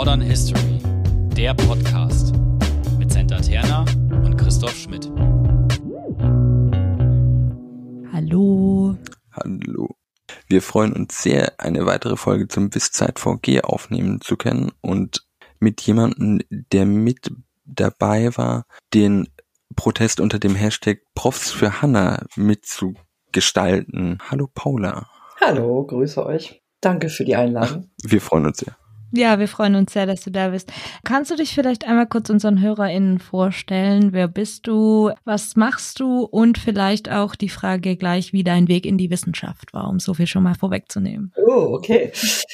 Modern History, der Podcast mit Senta Terna und Christoph Schmidt. Hallo. Hallo. Wir freuen uns sehr, eine weitere Folge zum Wisszeit VG aufnehmen zu können und mit jemandem, der mit dabei war, den Protest unter dem Hashtag Profs für Hanna mitzugestalten. Hallo Paula. Hallo, grüße euch. Danke für die Einladung. Wir freuen uns sehr. Ja, wir freuen uns sehr, dass du da bist. Kannst du dich vielleicht einmal kurz unseren HörerInnen vorstellen? Wer bist du? Was machst du? Und vielleicht auch die Frage gleich, wie dein Weg in die Wissenschaft war, um so viel schon mal vorwegzunehmen. Oh, okay.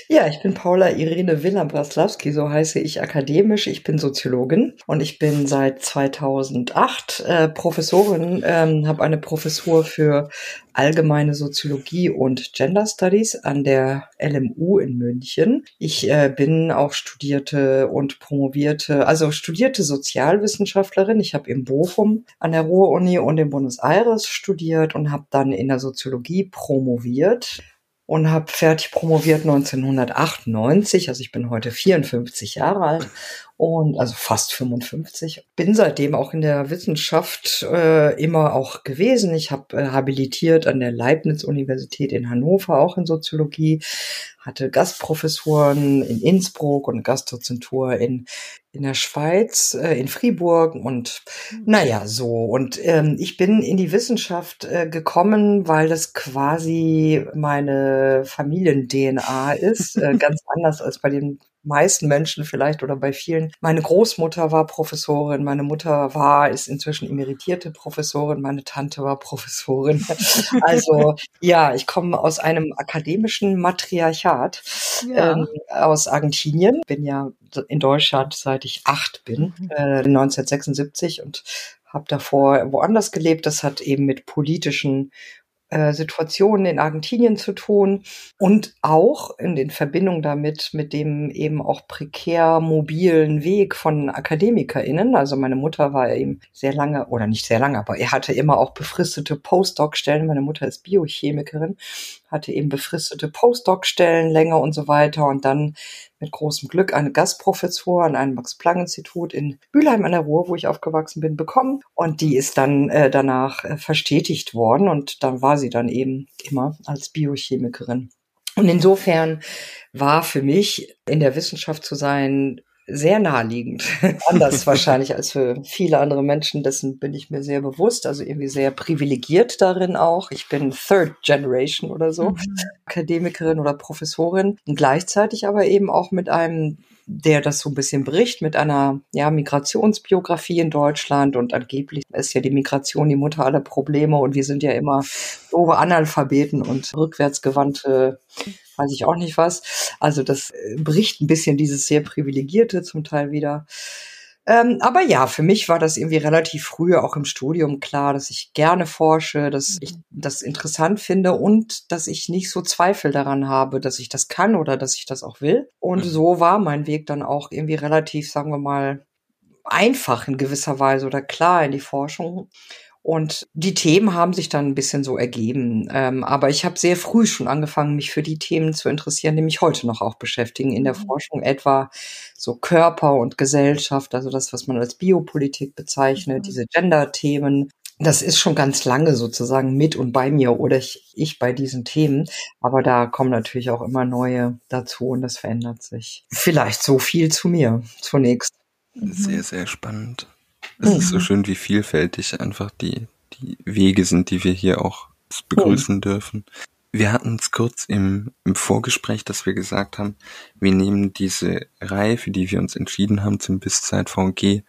Ja, ich bin Paula Irene Wilhelm-Braslawski, so heiße ich akademisch. Ich bin Soziologin und ich bin seit 2008 äh, Professorin, ähm, habe eine Professur für allgemeine Soziologie und Gender Studies an der LMU in München. Ich äh, bin auch studierte und promovierte, also studierte Sozialwissenschaftlerin. Ich habe in Bochum an der Ruhr-Uni und in Buenos Aires studiert und habe dann in der Soziologie promoviert und habe fertig promoviert 1998. Also ich bin heute 54 Jahre alt und also fast 55. Bin seitdem auch in der Wissenschaft äh, immer auch gewesen. Ich habe äh, habilitiert an der Leibniz-Universität in Hannover, auch in Soziologie, hatte Gastprofessuren in Innsbruck und Gastdozentur in in der Schweiz, äh, in Fribourg und naja, so. Und ähm, ich bin in die Wissenschaft äh, gekommen, weil das quasi meine Familien-DNA ist, äh, ganz anders als bei den meisten Menschen vielleicht oder bei vielen. Meine Großmutter war Professorin, meine Mutter war, ist inzwischen emeritierte Professorin, meine Tante war Professorin. Also ja, ich komme aus einem akademischen Matriarchat ja. ähm, aus Argentinien. Bin ja in Deutschland seit ich acht bin, mhm. äh, 1976 und habe davor woanders gelebt. Das hat eben mit politischen äh, Situationen in Argentinien zu tun und auch in den Verbindung damit mit dem eben auch prekär mobilen Weg von AkademikerInnen. Also meine Mutter war eben sehr lange, oder nicht sehr lange, aber er hatte immer auch befristete Postdoc-Stellen. Meine Mutter ist Biochemikerin, hatte eben befristete Postdoc-Stellen länger und so weiter und dann mit großem Glück eine Gastprofessur an einem Max-Planck-Institut in Mülheim an der Ruhr, wo ich aufgewachsen bin, bekommen. Und die ist dann äh, danach äh, verstetigt worden und dann war sie dann eben immer als Biochemikerin. Und insofern war für mich in der Wissenschaft zu sein sehr naheliegend. Anders wahrscheinlich als für viele andere Menschen. Dessen bin ich mir sehr bewusst. Also irgendwie sehr privilegiert darin auch. Ich bin Third Generation oder so. Mhm. Akademikerin oder Professorin. Und gleichzeitig aber eben auch mit einem der das so ein bisschen bricht mit einer ja, Migrationsbiografie in Deutschland und angeblich ist ja die Migration die Mutter aller Probleme und wir sind ja immer doofe Analphabeten und rückwärtsgewandte weiß ich auch nicht was. Also das äh, bricht ein bisschen dieses sehr privilegierte zum Teil wieder. Ähm, aber ja, für mich war das irgendwie relativ früh auch im Studium klar, dass ich gerne forsche, dass ich mhm. das interessant finde und dass ich nicht so Zweifel daran habe, dass ich das kann oder dass ich das auch will. Und mhm. so war mein Weg dann auch irgendwie relativ, sagen wir mal, einfach in gewisser Weise oder klar in die Forschung. Und die Themen haben sich dann ein bisschen so ergeben. Ähm, aber ich habe sehr früh schon angefangen, mich für die Themen zu interessieren, die mich heute noch auch beschäftigen in der mhm. Forschung, etwa so Körper und Gesellschaft, also das, was man als Biopolitik bezeichnet, mhm. diese Gender-Themen. Das ist schon ganz lange sozusagen mit und bei mir oder ich, ich bei diesen Themen. Aber da kommen natürlich auch immer neue dazu und das verändert sich. Vielleicht so viel zu mir zunächst. Sehr, sehr spannend. Es mhm. ist so mhm. schön, wie vielfältig einfach die, die Wege sind, die wir hier auch begrüßen mhm. dürfen. Wir hatten es kurz im, im Vorgespräch, dass wir gesagt haben, wir nehmen diese Reihe, für die wir uns entschieden haben, zum Bisszeit VG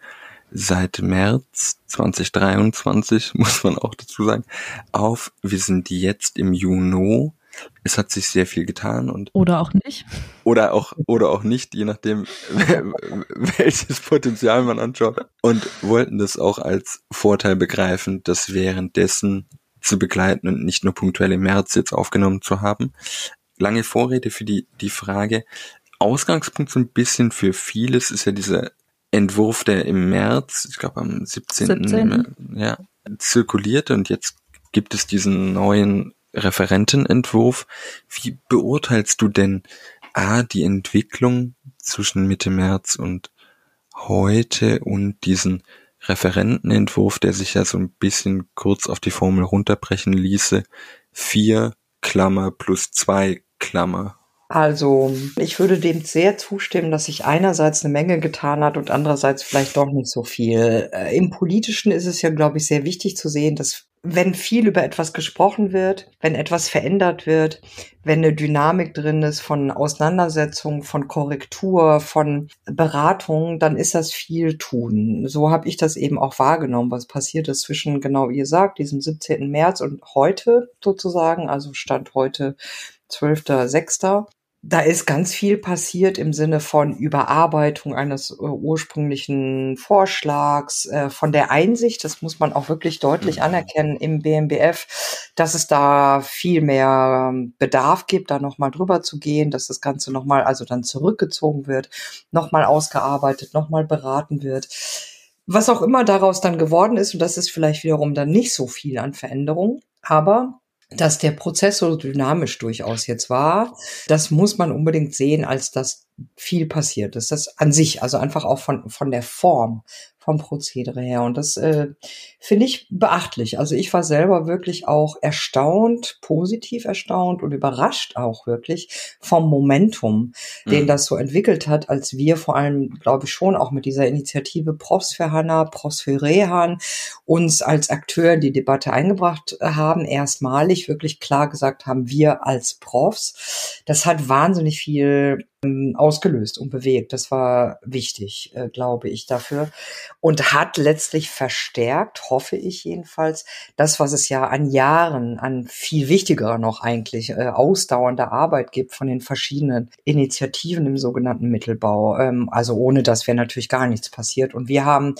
seit März 2023, muss man auch dazu sagen, auf. Wir sind jetzt im Juni es hat sich sehr viel getan und oder auch nicht oder auch oder auch nicht, je nachdem welches Potenzial man anschaut und wollten das auch als Vorteil begreifen, das währenddessen zu begleiten und nicht nur punktuell im März jetzt aufgenommen zu haben. Lange Vorrede für die die Frage. Ausgangspunkt so ein bisschen für vieles ist ja dieser Entwurf, der im März, ich glaube am 17. 17. Ja, zirkulierte und jetzt gibt es diesen neuen Referentenentwurf. Wie beurteilst du denn A, die Entwicklung zwischen Mitte März und heute und diesen Referentenentwurf, der sich ja so ein bisschen kurz auf die Formel runterbrechen ließe, vier Klammer plus zwei Klammer. Also, ich würde dem sehr zustimmen, dass sich einerseits eine Menge getan hat und andererseits vielleicht doch nicht so viel. Äh, Im Politischen ist es ja, glaube ich, sehr wichtig zu sehen, dass wenn viel über etwas gesprochen wird, wenn etwas verändert wird, wenn eine Dynamik drin ist von Auseinandersetzung, von Korrektur, von Beratung, dann ist das viel tun. So habe ich das eben auch wahrgenommen, was passiert ist zwischen, genau wie ihr sagt, diesem 17. März und heute sozusagen, also Stand heute 12.06 da ist ganz viel passiert im Sinne von Überarbeitung eines äh, ursprünglichen Vorschlags, äh, von der Einsicht, das muss man auch wirklich deutlich mhm. anerkennen im BMBF, dass es da viel mehr ähm, Bedarf gibt, da nochmal drüber zu gehen, dass das Ganze nochmal, also dann zurückgezogen wird, nochmal ausgearbeitet, nochmal beraten wird. Was auch immer daraus dann geworden ist, und das ist vielleicht wiederum dann nicht so viel an Veränderung, aber dass der Prozess so dynamisch durchaus jetzt war, das muss man unbedingt sehen, als dass viel passiert ist. Das an sich, also einfach auch von, von der Form, vom Prozedere her. Und das äh, finde ich beachtlich. Also ich war selber wirklich auch erstaunt, positiv erstaunt und überrascht auch wirklich vom Momentum, mhm. den das so entwickelt hat, als wir vor allem, glaube ich, schon auch mit dieser Initiative Profs für Hanna, Profs für Rehan uns als Akteur in die Debatte eingebracht haben, erstmalig wirklich klar gesagt haben, wir als Profs. Das hat wahnsinnig viel ausgelöst und bewegt. Das war wichtig, äh, glaube ich, dafür. Und hat letztlich verstärkt, hoffe ich jedenfalls, das, was es ja an Jahren, an viel wichtiger noch eigentlich, äh, ausdauernder Arbeit gibt von den verschiedenen Initiativen im sogenannten Mittelbau. Ähm, also ohne das wäre natürlich gar nichts passiert. Und wir haben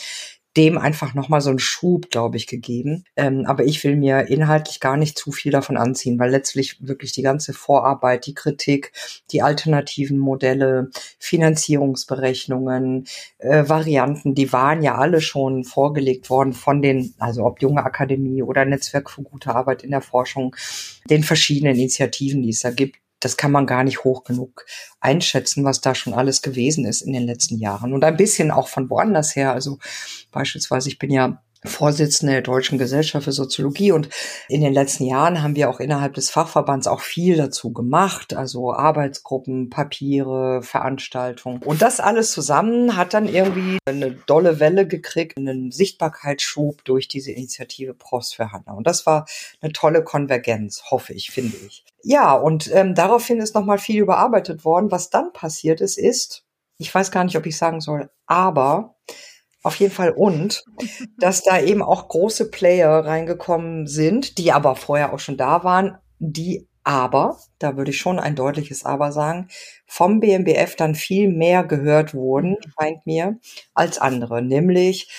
dem einfach nochmal so einen Schub, glaube ich, gegeben. Ähm, aber ich will mir inhaltlich gar nicht zu viel davon anziehen, weil letztlich wirklich die ganze Vorarbeit, die Kritik, die alternativen Modelle, Finanzierungsberechnungen, äh, Varianten, die waren ja alle schon vorgelegt worden von den, also ob Junge Akademie oder Netzwerk für gute Arbeit in der Forschung, den verschiedenen Initiativen, die es da gibt das kann man gar nicht hoch genug einschätzen, was da schon alles gewesen ist in den letzten Jahren. Und ein bisschen auch von woanders her. Also beispielsweise, ich bin ja Vorsitzende der Deutschen Gesellschaft für Soziologie und in den letzten Jahren haben wir auch innerhalb des Fachverbands auch viel dazu gemacht, also Arbeitsgruppen, Papiere, Veranstaltungen. Und das alles zusammen hat dann irgendwie eine dolle Welle gekriegt, einen Sichtbarkeitsschub durch diese Initiative Prost für Hanna. Und das war eine tolle Konvergenz, hoffe ich, finde ich. Ja, und ähm, daraufhin ist nochmal viel überarbeitet worden. Was dann passiert ist, ist, ich weiß gar nicht, ob ich sagen soll, aber auf jeden Fall. Und, dass da eben auch große Player reingekommen sind, die aber vorher auch schon da waren, die aber, da würde ich schon ein deutliches Aber sagen, vom BMBF dann viel mehr gehört wurden, scheint mir, als andere, nämlich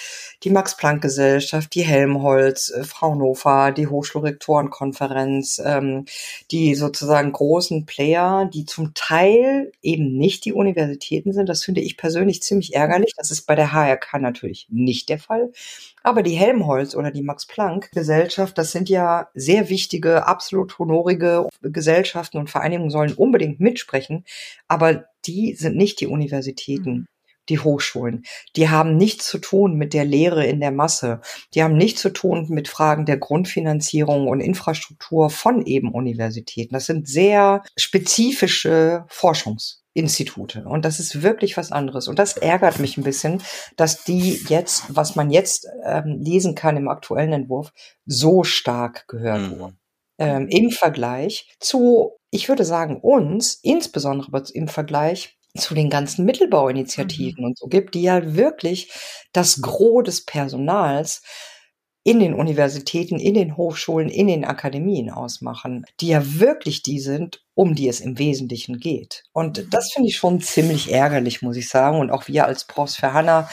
die Max-Planck-Gesellschaft, die Helmholtz, äh, Fraunhofer, die Hochschulrektorenkonferenz, ähm, die sozusagen großen Player, die zum Teil eben nicht die Universitäten sind. Das finde ich persönlich ziemlich ärgerlich. Das ist bei der HRK natürlich nicht der Fall. Aber die Helmholtz oder die Max-Planck-Gesellschaft, das sind ja sehr wichtige, absolut honorige Gesellschaften und Vereinigungen sollen unbedingt mitsprechen. Aber die sind nicht die Universitäten. Mhm die Hochschulen. Die haben nichts zu tun mit der Lehre in der Masse. Die haben nichts zu tun mit Fragen der Grundfinanzierung und Infrastruktur von eben Universitäten. Das sind sehr spezifische Forschungsinstitute. Und das ist wirklich was anderes. Und das ärgert mich ein bisschen, dass die jetzt, was man jetzt ähm, lesen kann im aktuellen Entwurf, so stark gehört mhm. wurden. Ähm, Im Vergleich zu, ich würde sagen, uns, insbesondere im Vergleich zu den ganzen Mittelbauinitiativen mhm. und so gibt, die ja wirklich das Gros des Personals in den Universitäten, in den Hochschulen, in den Akademien ausmachen, die ja wirklich die sind, um die es im Wesentlichen geht. Und das finde ich schon ziemlich ärgerlich, muss ich sagen. Und auch wir als Profs für Hanna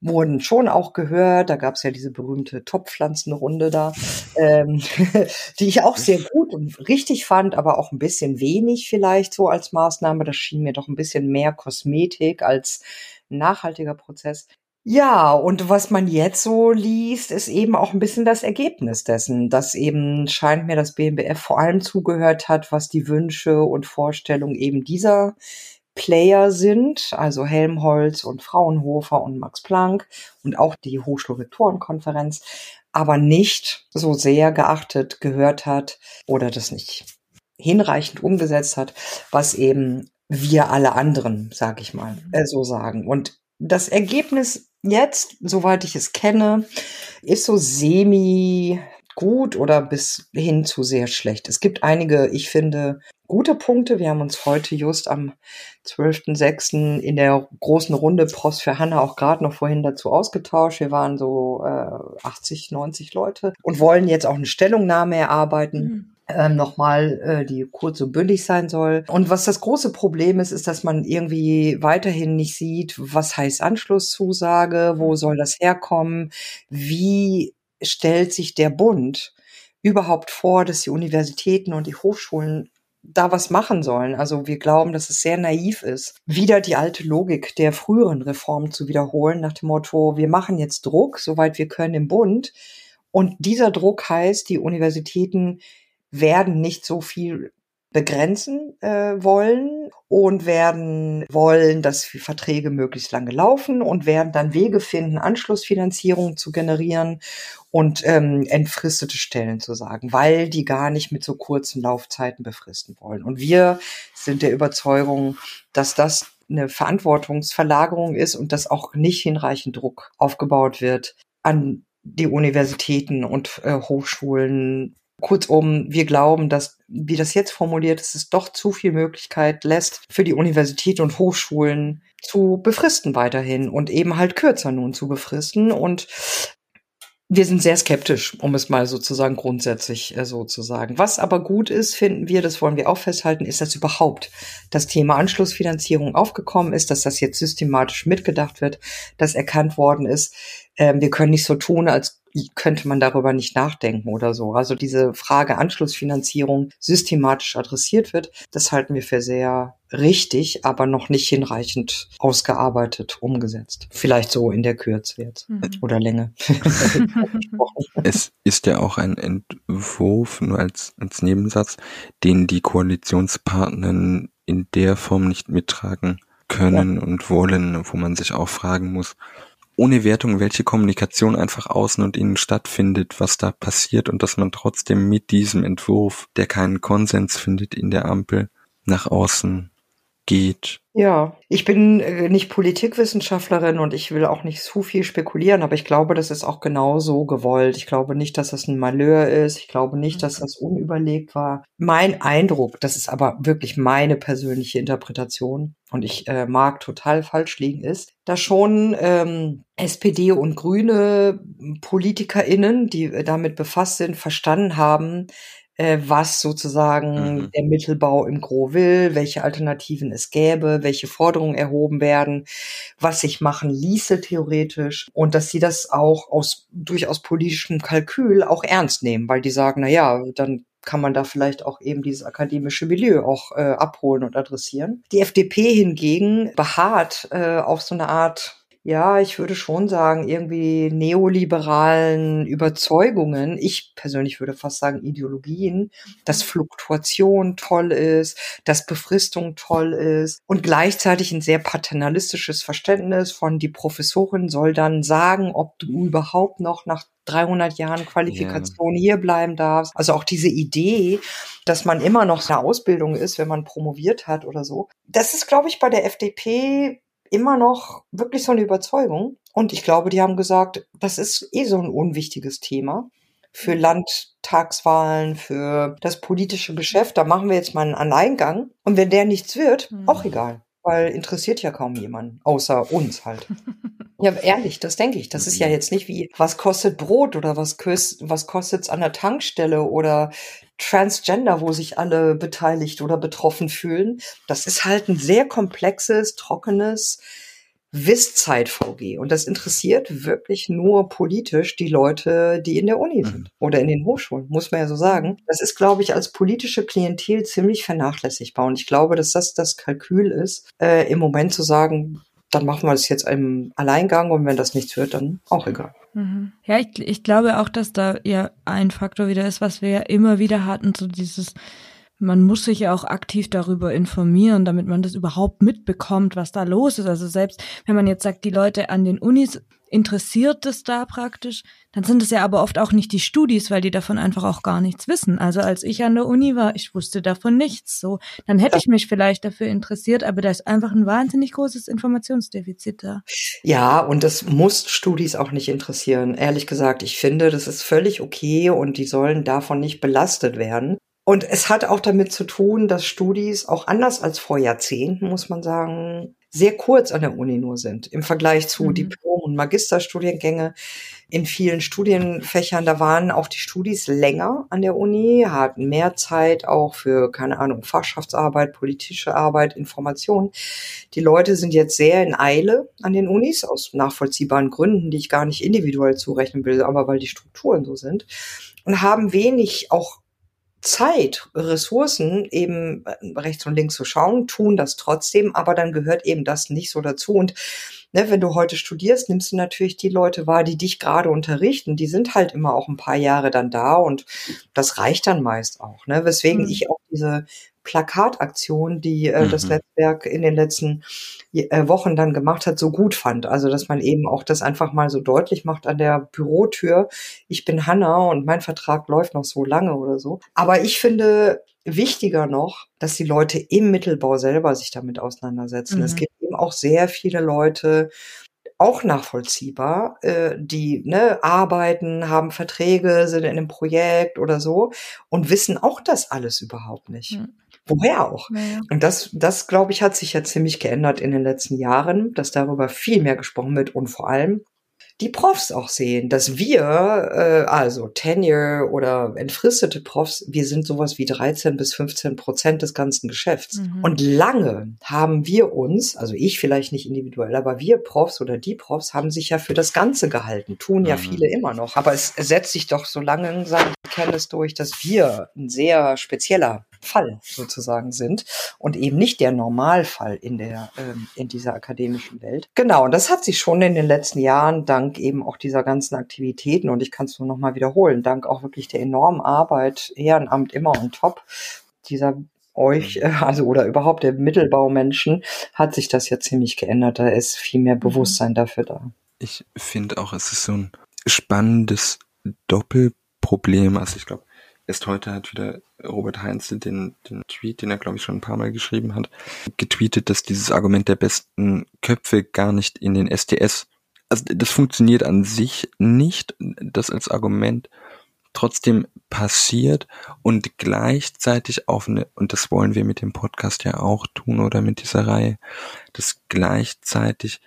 wurden schon auch gehört. Da gab es ja diese berühmte Topfpflanzenrunde da, ähm, die ich auch sehr gut und richtig fand, aber auch ein bisschen wenig vielleicht so als Maßnahme. Das schien mir doch ein bisschen mehr Kosmetik als nachhaltiger Prozess. Ja, und was man jetzt so liest, ist eben auch ein bisschen das Ergebnis dessen, dass eben scheint mir das BMBF vor allem zugehört hat, was die Wünsche und Vorstellungen eben dieser Player sind, also Helmholtz und Fraunhofer und Max Planck und auch die Hochschulrektorenkonferenz, aber nicht so sehr geachtet, gehört hat oder das nicht hinreichend umgesetzt hat, was eben wir alle anderen, sag ich mal, äh, so sagen. Und das Ergebnis jetzt, soweit ich es kenne, ist so semi gut oder bis hin zu sehr schlecht. Es gibt einige, ich finde, gute Punkte. Wir haben uns heute just am 12.06. in der großen Runde Prost für Hanna auch gerade noch vorhin dazu ausgetauscht. Wir waren so äh, 80, 90 Leute und wollen jetzt auch eine Stellungnahme erarbeiten. Mhm ähm, nochmal, äh, die kurz und bündig sein soll. Und was das große Problem ist, ist, dass man irgendwie weiterhin nicht sieht, was heißt Anschlusszusage, wo soll das herkommen, wie stellt sich der Bund überhaupt vor, dass die Universitäten und die Hochschulen da was machen sollen. Also wir glauben, dass es sehr naiv ist, wieder die alte Logik der früheren Reformen zu wiederholen, nach dem Motto, wir machen jetzt Druck, soweit wir können im Bund. Und dieser Druck heißt, die Universitäten werden nicht so viel begrenzen äh, wollen und werden wollen, dass Verträge möglichst lange laufen und werden dann Wege finden, Anschlussfinanzierung zu generieren und ähm, entfristete Stellen zu sagen, weil die gar nicht mit so kurzen Laufzeiten befristen wollen. Und wir sind der Überzeugung, dass das eine Verantwortungsverlagerung ist und dass auch nicht hinreichend Druck aufgebaut wird an die Universitäten und äh, Hochschulen Kurzum, wir glauben, dass, wie das jetzt formuliert ist, es doch zu viel Möglichkeit lässt, für die Universität und Hochschulen zu befristen weiterhin und eben halt kürzer nun zu befristen. Und wir sind sehr skeptisch, um es mal sozusagen grundsätzlich äh, so zu sagen. Was aber gut ist, finden wir, das wollen wir auch festhalten, ist, dass überhaupt das Thema Anschlussfinanzierung aufgekommen ist, dass das jetzt systematisch mitgedacht wird, dass erkannt worden ist, äh, wir können nicht so tun, als könnte man darüber nicht nachdenken oder so. Also diese Frage Anschlussfinanzierung systematisch adressiert wird, das halten wir für sehr richtig, aber noch nicht hinreichend ausgearbeitet, umgesetzt. Vielleicht so in der Kürze jetzt mhm. oder Länge. es ist ja auch ein Entwurf, nur als, als Nebensatz, den die Koalitionspartner in der Form nicht mittragen können ja. und wollen, wo man sich auch fragen muss, ohne Wertung, welche Kommunikation einfach außen und innen stattfindet, was da passiert und dass man trotzdem mit diesem Entwurf, der keinen Konsens findet in der Ampel, nach außen geht. Ja, ich bin äh, nicht Politikwissenschaftlerin und ich will auch nicht zu viel spekulieren, aber ich glaube, das ist auch genau so gewollt. Ich glaube nicht, dass das ein Malheur ist. Ich glaube nicht, dass das unüberlegt war. Mein Eindruck, das ist aber wirklich meine persönliche Interpretation und ich äh, mag total falsch liegen, ist, dass schon ähm, SPD und Grüne PolitikerInnen, die damit befasst sind, verstanden haben, äh, was sozusagen mhm. der Mittelbau im Gro will, welche Alternativen es gäbe, welche Forderungen erhoben werden, was sich machen ließe theoretisch und dass sie das auch aus durchaus politischem Kalkül auch ernst nehmen, weil die sagen, na ja, dann kann man da vielleicht auch eben dieses akademische Milieu auch äh, abholen und adressieren. Die FDP hingegen beharrt äh, auf so eine Art ja, ich würde schon sagen, irgendwie neoliberalen Überzeugungen, ich persönlich würde fast sagen Ideologien, dass Fluktuation toll ist, dass Befristung toll ist und gleichzeitig ein sehr paternalistisches Verständnis von die Professorin soll dann sagen, ob du überhaupt noch nach 300 Jahren Qualifikation yeah. hier bleiben darfst. Also auch diese Idee, dass man immer noch eine Ausbildung ist, wenn man promoviert hat oder so. Das ist, glaube ich, bei der FDP immer noch wirklich so eine Überzeugung. Und ich glaube, die haben gesagt, das ist eh so ein unwichtiges Thema für mhm. Landtagswahlen, für das politische Geschäft. Da machen wir jetzt mal einen Alleingang. Und wenn der nichts wird, mhm. auch egal. Weil interessiert ja kaum jemanden, außer uns halt. ja, ehrlich, das denke ich. Das ist ja mhm. jetzt nicht wie, was kostet Brot oder was, was kostet es an der Tankstelle oder Transgender, wo sich alle beteiligt oder betroffen fühlen. Das ist halt ein sehr komplexes, trockenes Wisszeit-VG. Und das interessiert wirklich nur politisch die Leute, die in der Uni sind mhm. oder in den Hochschulen, muss man ja so sagen. Das ist, glaube ich, als politische Klientel ziemlich vernachlässigbar. Und ich glaube, dass das das Kalkül ist, äh, im Moment zu sagen, dann machen wir das jetzt im Alleingang und wenn das nichts wird, dann auch egal. Mhm. Ja, ich, ich glaube auch, dass da ja ein Faktor wieder ist, was wir ja immer wieder hatten, so dieses man muss sich ja auch aktiv darüber informieren, damit man das überhaupt mitbekommt, was da los ist. Also selbst wenn man jetzt sagt, die Leute an den Unis interessiert es da praktisch, dann sind es ja aber oft auch nicht die Studis, weil die davon einfach auch gar nichts wissen. Also als ich an der Uni war, ich wusste davon nichts. So, dann hätte ich mich vielleicht dafür interessiert, aber da ist einfach ein wahnsinnig großes Informationsdefizit da. Ja, und das muss Studis auch nicht interessieren. Ehrlich gesagt, ich finde, das ist völlig okay und die sollen davon nicht belastet werden. Und es hat auch damit zu tun, dass Studis auch anders als vor Jahrzehnten, muss man sagen, sehr kurz an der Uni nur sind im Vergleich zu mhm. Diplom- und Magisterstudiengänge. In vielen Studienfächern, da waren auch die Studis länger an der Uni, hatten mehr Zeit auch für, keine Ahnung, Fachschaftsarbeit, politische Arbeit, Information. Die Leute sind jetzt sehr in Eile an den Unis, aus nachvollziehbaren Gründen, die ich gar nicht individuell zurechnen will, aber weil die Strukturen so sind und haben wenig auch Zeit, Ressourcen eben äh, rechts und links zu schauen, tun das trotzdem, aber dann gehört eben das nicht so dazu. Und ne, wenn du heute studierst, nimmst du natürlich die Leute wahr, die dich gerade unterrichten. Die sind halt immer auch ein paar Jahre dann da und das reicht dann meist auch. Ne? Weswegen mhm. ich auch diese Plakataktion, die äh, mhm. das Netzwerk in den letzten äh, Wochen dann gemacht hat, so gut fand. Also, dass man eben auch das einfach mal so deutlich macht an der Bürotür. Ich bin Hanna und mein Vertrag läuft noch so lange oder so. Aber ich finde wichtiger noch, dass die Leute im Mittelbau selber sich damit auseinandersetzen. Mhm. Es gibt eben auch sehr viele Leute, auch nachvollziehbar, äh, die ne, arbeiten, haben Verträge, sind in einem Projekt oder so und wissen auch das alles überhaupt nicht. Mhm. Woher auch? Ja. Und das, das glaube ich, hat sich ja ziemlich geändert in den letzten Jahren, dass darüber viel mehr gesprochen wird und vor allem die Profs auch sehen, dass wir, äh, also Tenure oder entfristete Profs, wir sind sowas wie 13 bis 15 Prozent des ganzen Geschäfts. Mhm. Und lange haben wir uns, also ich vielleicht nicht individuell, aber wir Profs oder die Profs haben sich ja für das Ganze gehalten, tun ja mhm. viele immer noch. Aber es setzt sich doch so lange seine Kenntnis durch, dass wir ein sehr spezieller Fall sozusagen sind und eben nicht der Normalfall in der ähm, in dieser akademischen Welt. Genau, und das hat sich schon in den letzten Jahren dank eben auch dieser ganzen Aktivitäten und ich kann es nur noch mal wiederholen, dank auch wirklich der enormen Arbeit Ehrenamt immer on top dieser euch, äh, also oder überhaupt der Mittelbaumenschen, hat sich das ja ziemlich geändert. Da ist viel mehr mhm. Bewusstsein dafür da. Ich finde auch, es ist so ein spannendes Doppelproblem. Also ich glaube, Erst heute hat wieder Robert Heinze den, den Tweet, den er glaube ich schon ein paar Mal geschrieben hat, getweetet, dass dieses Argument der besten Köpfe gar nicht in den STS, also das funktioniert an sich nicht, das als Argument trotzdem passiert und gleichzeitig auf eine, und das wollen wir mit dem Podcast ja auch tun oder mit dieser Reihe, dass gleichzeitig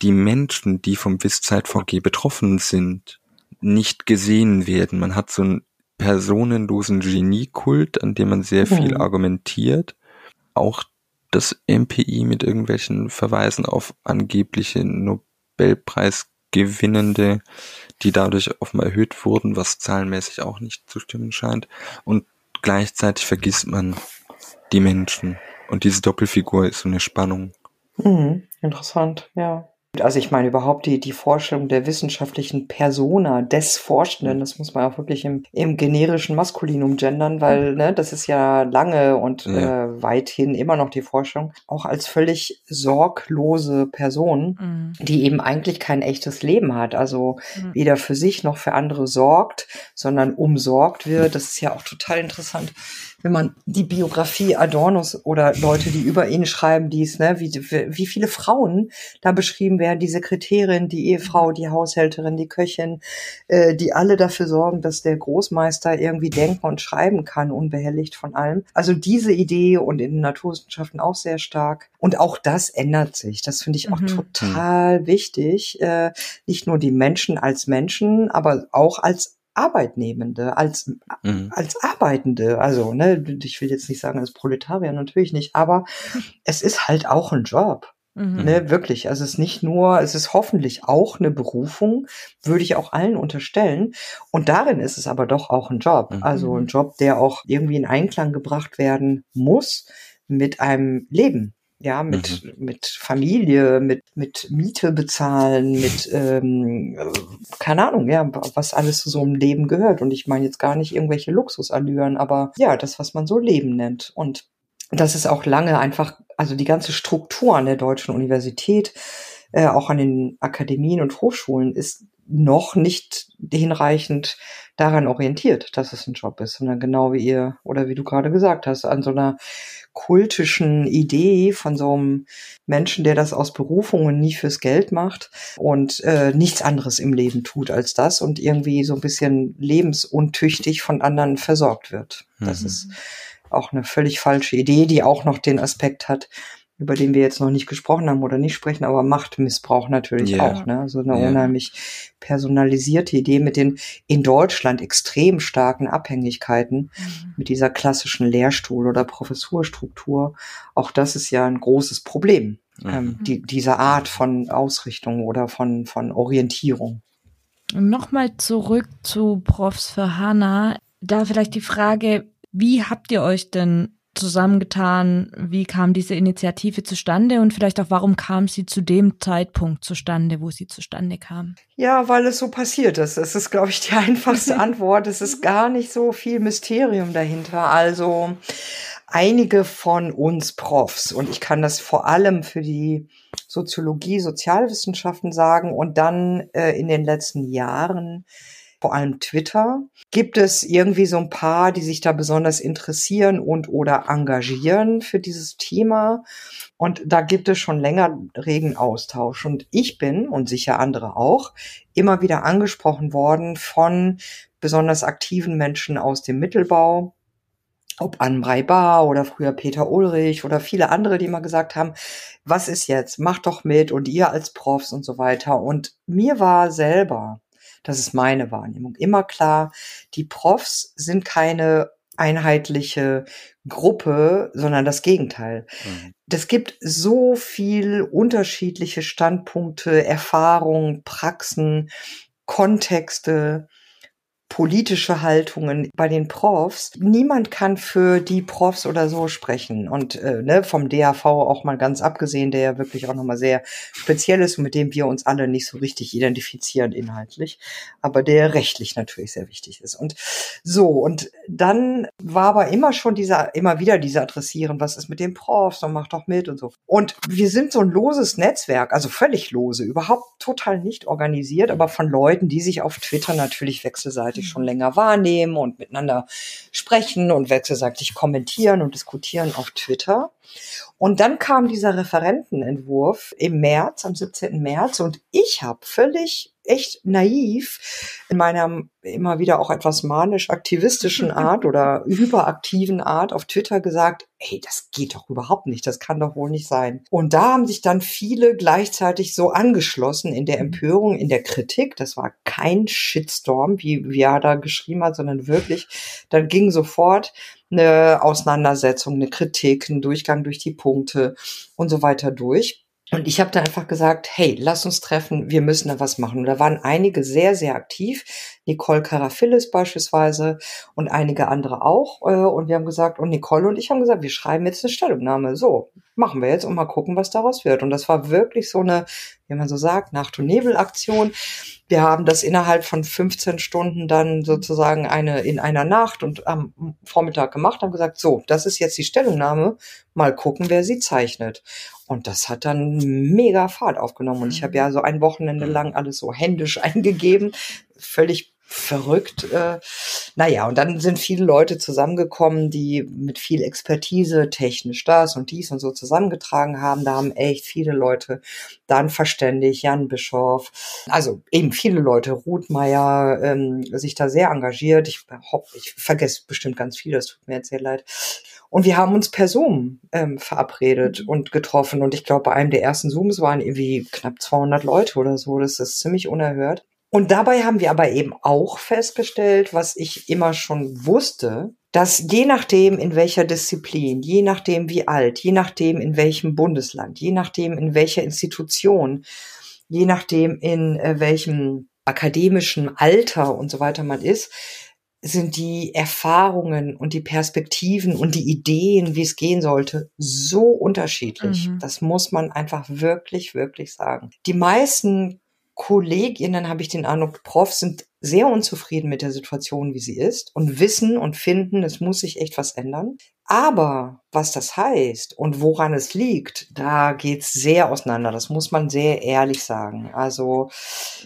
die Menschen, die vom Wisszeit VG betroffen sind, nicht gesehen werden. Man hat so ein personenlosen Geniekult, an dem man sehr viel mhm. argumentiert. Auch das MPI mit irgendwelchen Verweisen auf angebliche Nobelpreisgewinnende, die dadurch offenbar erhöht wurden, was zahlenmäßig auch nicht zu stimmen scheint. Und gleichzeitig vergisst man die Menschen. Und diese Doppelfigur ist so eine Spannung. Mhm, interessant, ja. Also ich meine überhaupt die, die Vorstellung der wissenschaftlichen Persona des Forschenden, das muss man auch wirklich im, im generischen Maskulinum gendern, weil ne, das ist ja lange und ja. äh, weithin immer noch die Forschung, auch als völlig sorglose Person, mhm. die eben eigentlich kein echtes Leben hat, also mhm. weder für sich noch für andere sorgt, sondern umsorgt wird. Das ist ja auch total interessant wenn man die Biografie Adornos oder Leute, die über ihn schreiben, dies, ne, wie, wie viele Frauen da beschrieben werden, die Sekretärin, die Ehefrau, die Haushälterin, die Köchin, äh, die alle dafür sorgen, dass der Großmeister irgendwie denken und schreiben kann, unbehelligt von allem. Also diese Idee und in den Naturwissenschaften auch sehr stark. Und auch das ändert sich. Das finde ich auch mhm. total wichtig. Äh, nicht nur die Menschen als Menschen, aber auch als Arbeitnehmende, als, mhm. als Arbeitende. Also, ne, ich will jetzt nicht sagen als Proletarier, natürlich nicht, aber es ist halt auch ein Job. Mhm. Ne, wirklich. Also es ist nicht nur, es ist hoffentlich auch eine Berufung, würde ich auch allen unterstellen. Und darin ist es aber doch auch ein Job. Mhm. Also ein Job, der auch irgendwie in Einklang gebracht werden muss mit einem Leben ja, mit, mhm. mit Familie, mit, mit Miete bezahlen, mit, ähm, keine Ahnung, ja, was alles zu so einem Leben gehört. Und ich meine jetzt gar nicht irgendwelche Luxusallüren, aber ja, das, was man so Leben nennt. Und das ist auch lange einfach, also die ganze Struktur an der deutschen Universität, äh, auch an den Akademien und Hochschulen ist noch nicht hinreichend daran orientiert, dass es ein Job ist, sondern genau wie ihr oder wie du gerade gesagt hast, an so einer kultischen Idee von so einem Menschen, der das aus Berufung und nie fürs Geld macht und äh, nichts anderes im Leben tut als das und irgendwie so ein bisschen lebensuntüchtig von anderen versorgt wird. Das mhm. ist auch eine völlig falsche Idee, die auch noch den Aspekt hat, über den wir jetzt noch nicht gesprochen haben oder nicht sprechen, aber Machtmissbrauch natürlich yeah. auch. Ne? So eine yeah. unheimlich personalisierte Idee mit den in Deutschland extrem starken Abhängigkeiten, mhm. mit dieser klassischen Lehrstuhl- oder Professurstruktur. Auch das ist ja ein großes Problem, mhm. ähm, die, diese Art von Ausrichtung oder von, von Orientierung. Nochmal zurück zu Profs für Hanna. Da vielleicht die Frage, wie habt ihr euch denn zusammengetan? Wie kam diese Initiative zustande und vielleicht auch, warum kam sie zu dem Zeitpunkt zustande, wo sie zustande kam? Ja, weil es so passiert ist. Es ist, glaube ich, die einfachste Antwort. Es ist gar nicht so viel Mysterium dahinter. Also einige von uns Profs, und ich kann das vor allem für die Soziologie, Sozialwissenschaften sagen und dann äh, in den letzten Jahren vor allem Twitter. Gibt es irgendwie so ein paar, die sich da besonders interessieren und oder engagieren für dieses Thema? Und da gibt es schon länger regen Austausch. Und ich bin, und sicher andere auch, immer wieder angesprochen worden von besonders aktiven Menschen aus dem Mittelbau, ob Anbrei Bar oder früher Peter Ulrich oder viele andere, die immer gesagt haben, was ist jetzt? Macht doch mit und ihr als Profs und so weiter. Und mir war selber das ist meine Wahrnehmung. Immer klar, die Profs sind keine einheitliche Gruppe, sondern das Gegenteil. Mhm. Das gibt so viel unterschiedliche Standpunkte, Erfahrungen, Praxen, Kontexte, politische Haltungen bei den Profs. Niemand kann für die Profs oder so sprechen. Und äh, ne, vom DAV auch mal ganz abgesehen, der ja wirklich auch nochmal sehr speziell ist und mit dem wir uns alle nicht so richtig identifizieren inhaltlich, aber der rechtlich natürlich sehr wichtig ist. Und so, und dann war aber immer schon dieser, immer wieder dieser Adressieren, was ist mit den Profs und mach doch mit und so. Und wir sind so ein loses Netzwerk, also völlig lose, überhaupt total nicht organisiert, aber von Leuten, die sich auf Twitter natürlich wechselseitig gegenseitig schon länger wahrnehmen und miteinander sprechen und wechselseitig kommentieren und diskutieren auf Twitter. Und dann kam dieser Referentenentwurf im März, am 17. März, und ich habe völlig echt naiv in meiner immer wieder auch etwas manisch-aktivistischen Art oder hyperaktiven Art auf Twitter gesagt, hey, das geht doch überhaupt nicht, das kann doch wohl nicht sein. Und da haben sich dann viele gleichzeitig so angeschlossen in der Empörung, in der Kritik. Das war kein Shitstorm, wie Viada geschrieben hat, sondern wirklich, dann ging sofort eine Auseinandersetzung, eine Kritik, ein Durchgang durch die Punkte und so weiter durch. Und ich habe da einfach gesagt, hey, lass uns treffen, wir müssen da was machen. Und da waren einige sehr, sehr aktiv, Nicole Carafillis beispielsweise und einige andere auch. Äh, und wir haben gesagt, und Nicole und ich haben gesagt, wir schreiben jetzt eine Stellungnahme. So, machen wir jetzt und mal gucken, was daraus wird. Und das war wirklich so eine, wie man so sagt, Nacht- und Nebelaktion. Wir haben das innerhalb von 15 Stunden dann sozusagen eine in einer Nacht und am Vormittag gemacht, haben gesagt, so, das ist jetzt die Stellungnahme, mal gucken, wer sie zeichnet. Und das hat dann mega Fahrt aufgenommen. Und ich habe ja so ein Wochenende mhm. lang alles so händisch eingegeben, völlig verrückt. Äh, naja, und dann sind viele Leute zusammengekommen, die mit viel Expertise technisch das und dies und so zusammengetragen haben. Da haben echt viele Leute dann verständigt, Jan Bischof, also eben viele Leute, Ruth Meier, ähm, sich da sehr engagiert. Ich, ich vergesse bestimmt ganz viel, das tut mir jetzt sehr leid. Und wir haben uns per Zoom ähm, verabredet mhm. und getroffen. Und ich glaube, bei einem der ersten Zooms waren irgendwie knapp 200 Leute oder so. Das ist ziemlich unerhört. Und dabei haben wir aber eben auch festgestellt, was ich immer schon wusste, dass je nachdem, in welcher Disziplin, je nachdem, wie alt, je nachdem, in welchem Bundesland, je nachdem, in welcher Institution, je nachdem, in äh, welchem akademischen Alter und so weiter man ist, sind die Erfahrungen und die Perspektiven und die Ideen, wie es gehen sollte, so unterschiedlich. Mhm. Das muss man einfach wirklich, wirklich sagen. Die meisten Kolleginnen, habe ich den Eindruck, Profs sind sehr unzufrieden mit der Situation, wie sie ist und wissen und finden, es muss sich echt was ändern. Aber was das heißt und woran es liegt, da geht's sehr auseinander. Das muss man sehr ehrlich sagen. Also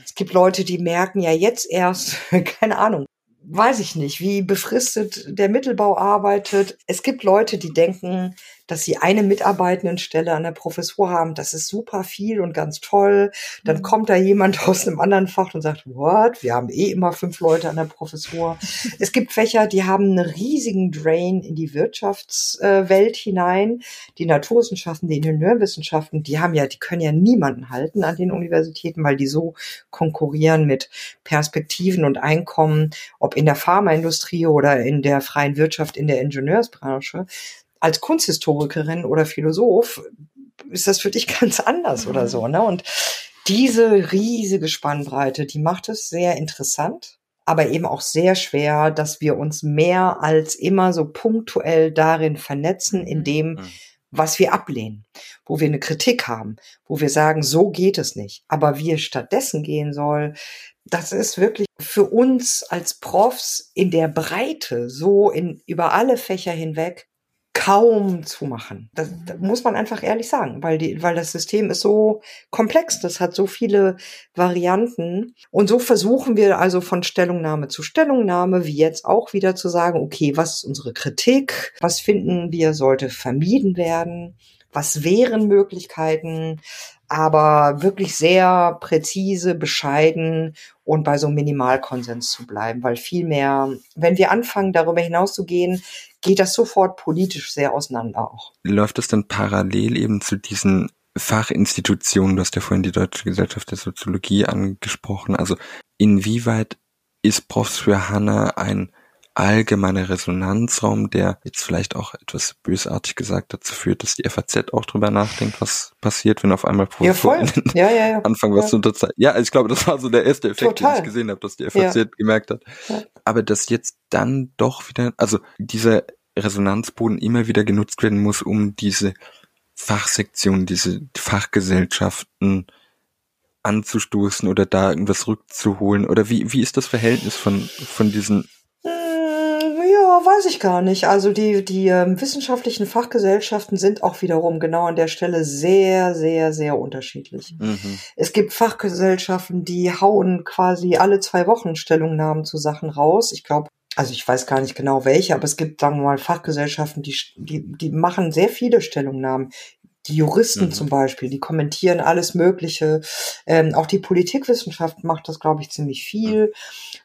es gibt Leute, die merken ja jetzt erst, keine Ahnung, weiß ich nicht, wie befristet der Mittelbau arbeitet. Es gibt Leute, die denken, dass sie eine Mitarbeitendenstelle an der Professur haben. Das ist super viel und ganz toll. Dann mhm. kommt da jemand aus einem anderen Fach und sagt, what? Wir haben eh immer fünf Leute an der Professur. es gibt Fächer, die haben einen riesigen Drain in die Wirtschaftswelt hinein. Die Naturwissenschaften, die Ingenieurwissenschaften, die haben ja, die können ja niemanden halten an den Universitäten, weil die so konkurrieren mit Perspektiven und Einkommen, ob in der Pharmaindustrie oder in der freien Wirtschaft, in der Ingenieursbranche als Kunsthistorikerin oder Philosoph ist das für dich ganz anders oder so, ne? Und diese riesige Spannbreite, die macht es sehr interessant, aber eben auch sehr schwer, dass wir uns mehr als immer so punktuell darin vernetzen, in dem, mhm. was wir ablehnen, wo wir eine Kritik haben, wo wir sagen, so geht es nicht. Aber wie es stattdessen gehen soll, das ist wirklich für uns als Profs in der Breite, so in, über alle Fächer hinweg, kaum zu machen. Das, das, muss man einfach ehrlich sagen, weil die, weil das System ist so komplex, das hat so viele Varianten und so versuchen wir also von Stellungnahme zu Stellungnahme, wie jetzt auch wieder zu sagen, okay, was ist unsere Kritik? Was finden wir sollte vermieden werden? Was wären Möglichkeiten? aber wirklich sehr präzise, bescheiden und bei so einem Minimalkonsens zu bleiben, weil viel mehr, wenn wir anfangen, darüber hinaus zu gehen, geht das sofort politisch sehr auseinander auch. Läuft das dann parallel eben zu diesen Fachinstitutionen? Du hast ja vorhin die Deutsche Gesellschaft der Soziologie angesprochen. Also inwieweit ist Profs für Hanna ein allgemeiner Resonanzraum, der jetzt vielleicht auch etwas bösartig gesagt dazu führt, dass die FAZ auch drüber nachdenkt, was passiert, wenn auf einmal Professoren ja, ja, ja, anfangen, was zu unterzeichnen. Ja, ich glaube, das war so der erste Effekt, Total. den ich gesehen habe, dass die FAZ gemerkt hat. Aber dass jetzt dann doch wieder, also dieser Resonanzboden immer wieder genutzt werden muss, um diese Fachsektionen, diese Fachgesellschaften anzustoßen oder da irgendwas rückzuholen? Oder wie, wie ist das Verhältnis von, von diesen weiß ich gar nicht. Also die, die ähm, wissenschaftlichen Fachgesellschaften sind auch wiederum genau an der Stelle sehr, sehr, sehr unterschiedlich. Mhm. Es gibt Fachgesellschaften, die hauen quasi alle zwei Wochen Stellungnahmen zu Sachen raus. Ich glaube, also ich weiß gar nicht genau welche, aber es gibt, sagen wir mal, Fachgesellschaften, die, die, die machen sehr viele Stellungnahmen die Juristen mhm. zum Beispiel, die kommentieren alles Mögliche. Ähm, auch die Politikwissenschaft macht das, glaube ich, ziemlich viel. Mhm.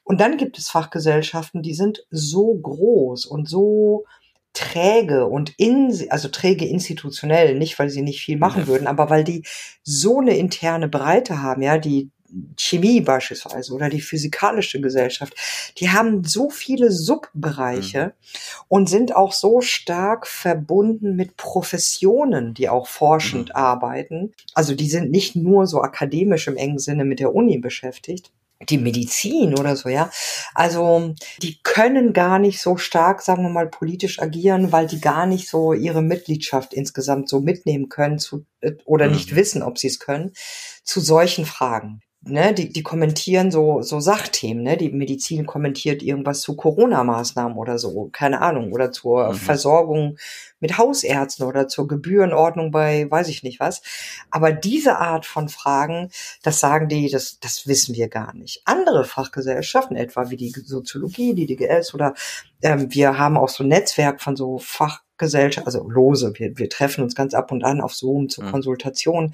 Und dann gibt es Fachgesellschaften, die sind so groß und so träge und in, also träge institutionell, nicht weil sie nicht viel machen würden, aber weil die so eine interne Breite haben, ja, die Chemie beispielsweise oder die physikalische Gesellschaft, die haben so viele Subbereiche mhm. und sind auch so stark verbunden mit Professionen, die auch forschend mhm. arbeiten. Also die sind nicht nur so akademisch im engen Sinne mit der Uni beschäftigt, die Medizin oder so, ja. Also die können gar nicht so stark, sagen wir mal, politisch agieren, weil die gar nicht so ihre Mitgliedschaft insgesamt so mitnehmen können zu, äh, oder mhm. nicht wissen, ob sie es können, zu solchen Fragen ne, die, die kommentieren so, so Sachthemen, ne? Die Medizin kommentiert irgendwas zu Corona-Maßnahmen oder so, keine Ahnung, oder zur mhm. Versorgung mit Hausärzten oder zur Gebührenordnung bei weiß ich nicht was. Aber diese Art von Fragen, das sagen die, das, das wissen wir gar nicht. Andere Fachgesellschaften, etwa wie die Soziologie, die DGS oder ähm, wir haben auch so ein Netzwerk von so Fachgesellschaften, also lose, wir, wir treffen uns ganz ab und an auf Zoom zur mhm. Konsultation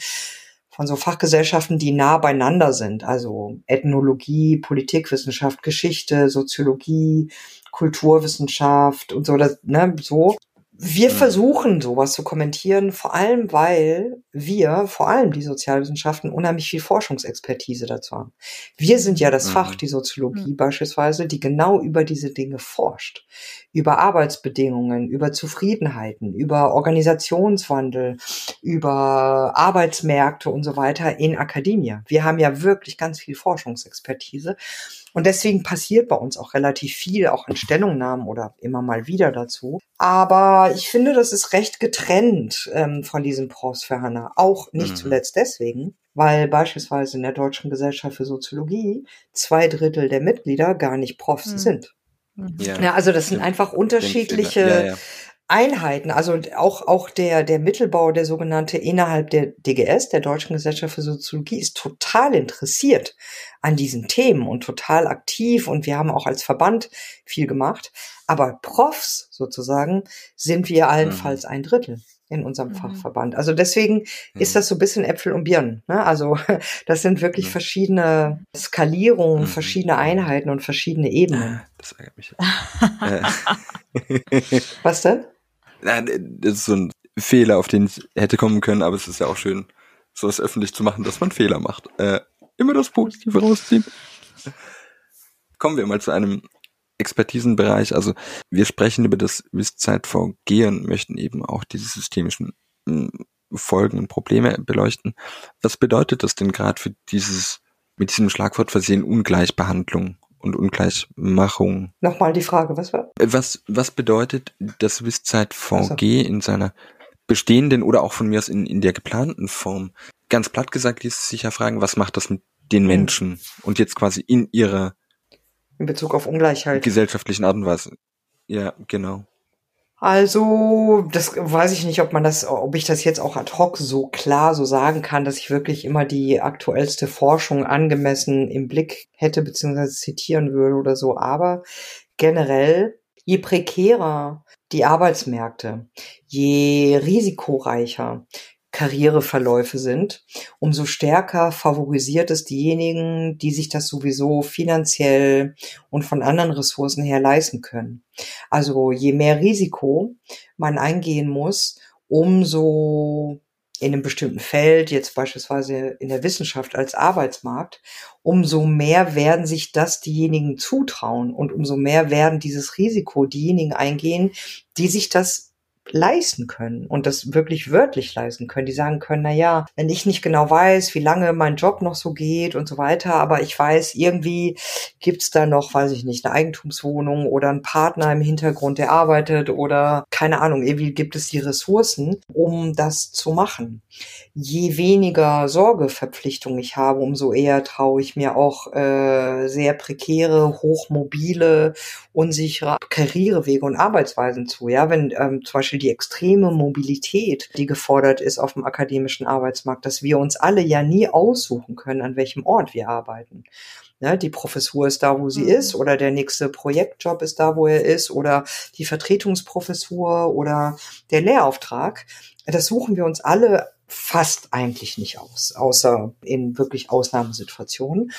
von so Fachgesellschaften, die nah beieinander sind, also Ethnologie, Politikwissenschaft, Geschichte, Soziologie, Kulturwissenschaft und so, das, ne, so. Wir mhm. versuchen sowas zu kommentieren, vor allem weil wir, vor allem die Sozialwissenschaften, unheimlich viel Forschungsexpertise dazu haben. Wir sind ja das mhm. Fach, die Soziologie mhm. beispielsweise, die genau über diese Dinge forscht. Über Arbeitsbedingungen, über Zufriedenheiten, über Organisationswandel, über Arbeitsmärkte und so weiter in Akademie. Wir haben ja wirklich ganz viel Forschungsexpertise. Und deswegen passiert bei uns auch relativ viel, auch in Stellungnahmen oder immer mal wieder dazu. Aber ich finde, das ist recht getrennt ähm, von diesem Profs für Hanna. Auch nicht mhm. zuletzt deswegen, weil beispielsweise in der Deutschen Gesellschaft für Soziologie zwei Drittel der Mitglieder gar nicht Profs mhm. sind. Mhm. Ja. ja. also das sind einfach unterschiedliche ja, ja. Einheiten, also auch, auch der, der Mittelbau, der sogenannte innerhalb der DGS, der Deutschen Gesellschaft für Soziologie, ist total interessiert an diesen Themen und total aktiv und wir haben auch als Verband viel gemacht. Aber Profs sozusagen sind wir allenfalls mhm. ein Drittel in unserem mhm. Fachverband. Also deswegen mhm. ist das so ein bisschen Äpfel und Birnen. Ne? Also das sind wirklich mhm. verschiedene Skalierungen, mhm. verschiedene Einheiten und verschiedene Ebenen. Das ärgert mich. Was denn? Das ist so ein Fehler, auf den ich hätte kommen können, aber es ist ja auch schön, sowas öffentlich zu machen, dass man Fehler macht. Immer das Positive rausziehen. Kommen wir mal zu einem Expertisenbereich. Also wir sprechen über das Wisszeit VG und möchten eben auch diese systemischen hm, Folgen und Probleme beleuchten. Was bedeutet das denn gerade für dieses mit diesem Schlagwort versehen Ungleichbehandlung? und Ungleichmachung. Nochmal die Frage, was war? Was, was bedeutet das Wisszeit VG also. in seiner bestehenden oder auch von mir aus in, in der geplanten Form? Ganz platt gesagt ließ sich ja fragen, was macht das mit den hm. Menschen mhm. und jetzt quasi in ihrer in Bezug auf Ungleichheit gesellschaftlichen Art und Weise. Ja, genau. Also, das weiß ich nicht, ob man das, ob ich das jetzt auch ad hoc so klar so sagen kann, dass ich wirklich immer die aktuellste Forschung angemessen im Blick hätte, beziehungsweise zitieren würde oder so. Aber generell, je prekärer die Arbeitsmärkte, je risikoreicher, Karriereverläufe sind, umso stärker favorisiert es diejenigen, die sich das sowieso finanziell und von anderen Ressourcen her leisten können. Also je mehr Risiko man eingehen muss, umso in einem bestimmten Feld, jetzt beispielsweise in der Wissenschaft als Arbeitsmarkt, umso mehr werden sich das diejenigen zutrauen und umso mehr werden dieses Risiko diejenigen eingehen, die sich das leisten können und das wirklich wörtlich leisten können. Die sagen können, na ja, wenn ich nicht genau weiß, wie lange mein Job noch so geht und so weiter, aber ich weiß, irgendwie gibt's da noch, weiß ich nicht, eine Eigentumswohnung oder einen Partner im Hintergrund, der arbeitet oder keine Ahnung, irgendwie gibt es die Ressourcen, um das zu machen. Je weniger Sorgeverpflichtung ich habe, umso eher traue ich mir auch äh, sehr prekäre, hochmobile, unsichere Karrierewege und Arbeitsweisen zu. Ja, wenn ähm, zum Beispiel Beispiel die extreme Mobilität, die gefordert ist auf dem akademischen Arbeitsmarkt, dass wir uns alle ja nie aussuchen können, an welchem Ort wir arbeiten. Ja, die Professur ist da, wo sie mhm. ist, oder der nächste Projektjob ist da, wo er ist, oder die Vertretungsprofessur oder der Lehrauftrag. Das suchen wir uns alle fast eigentlich nicht aus, außer in wirklich Ausnahmesituationen.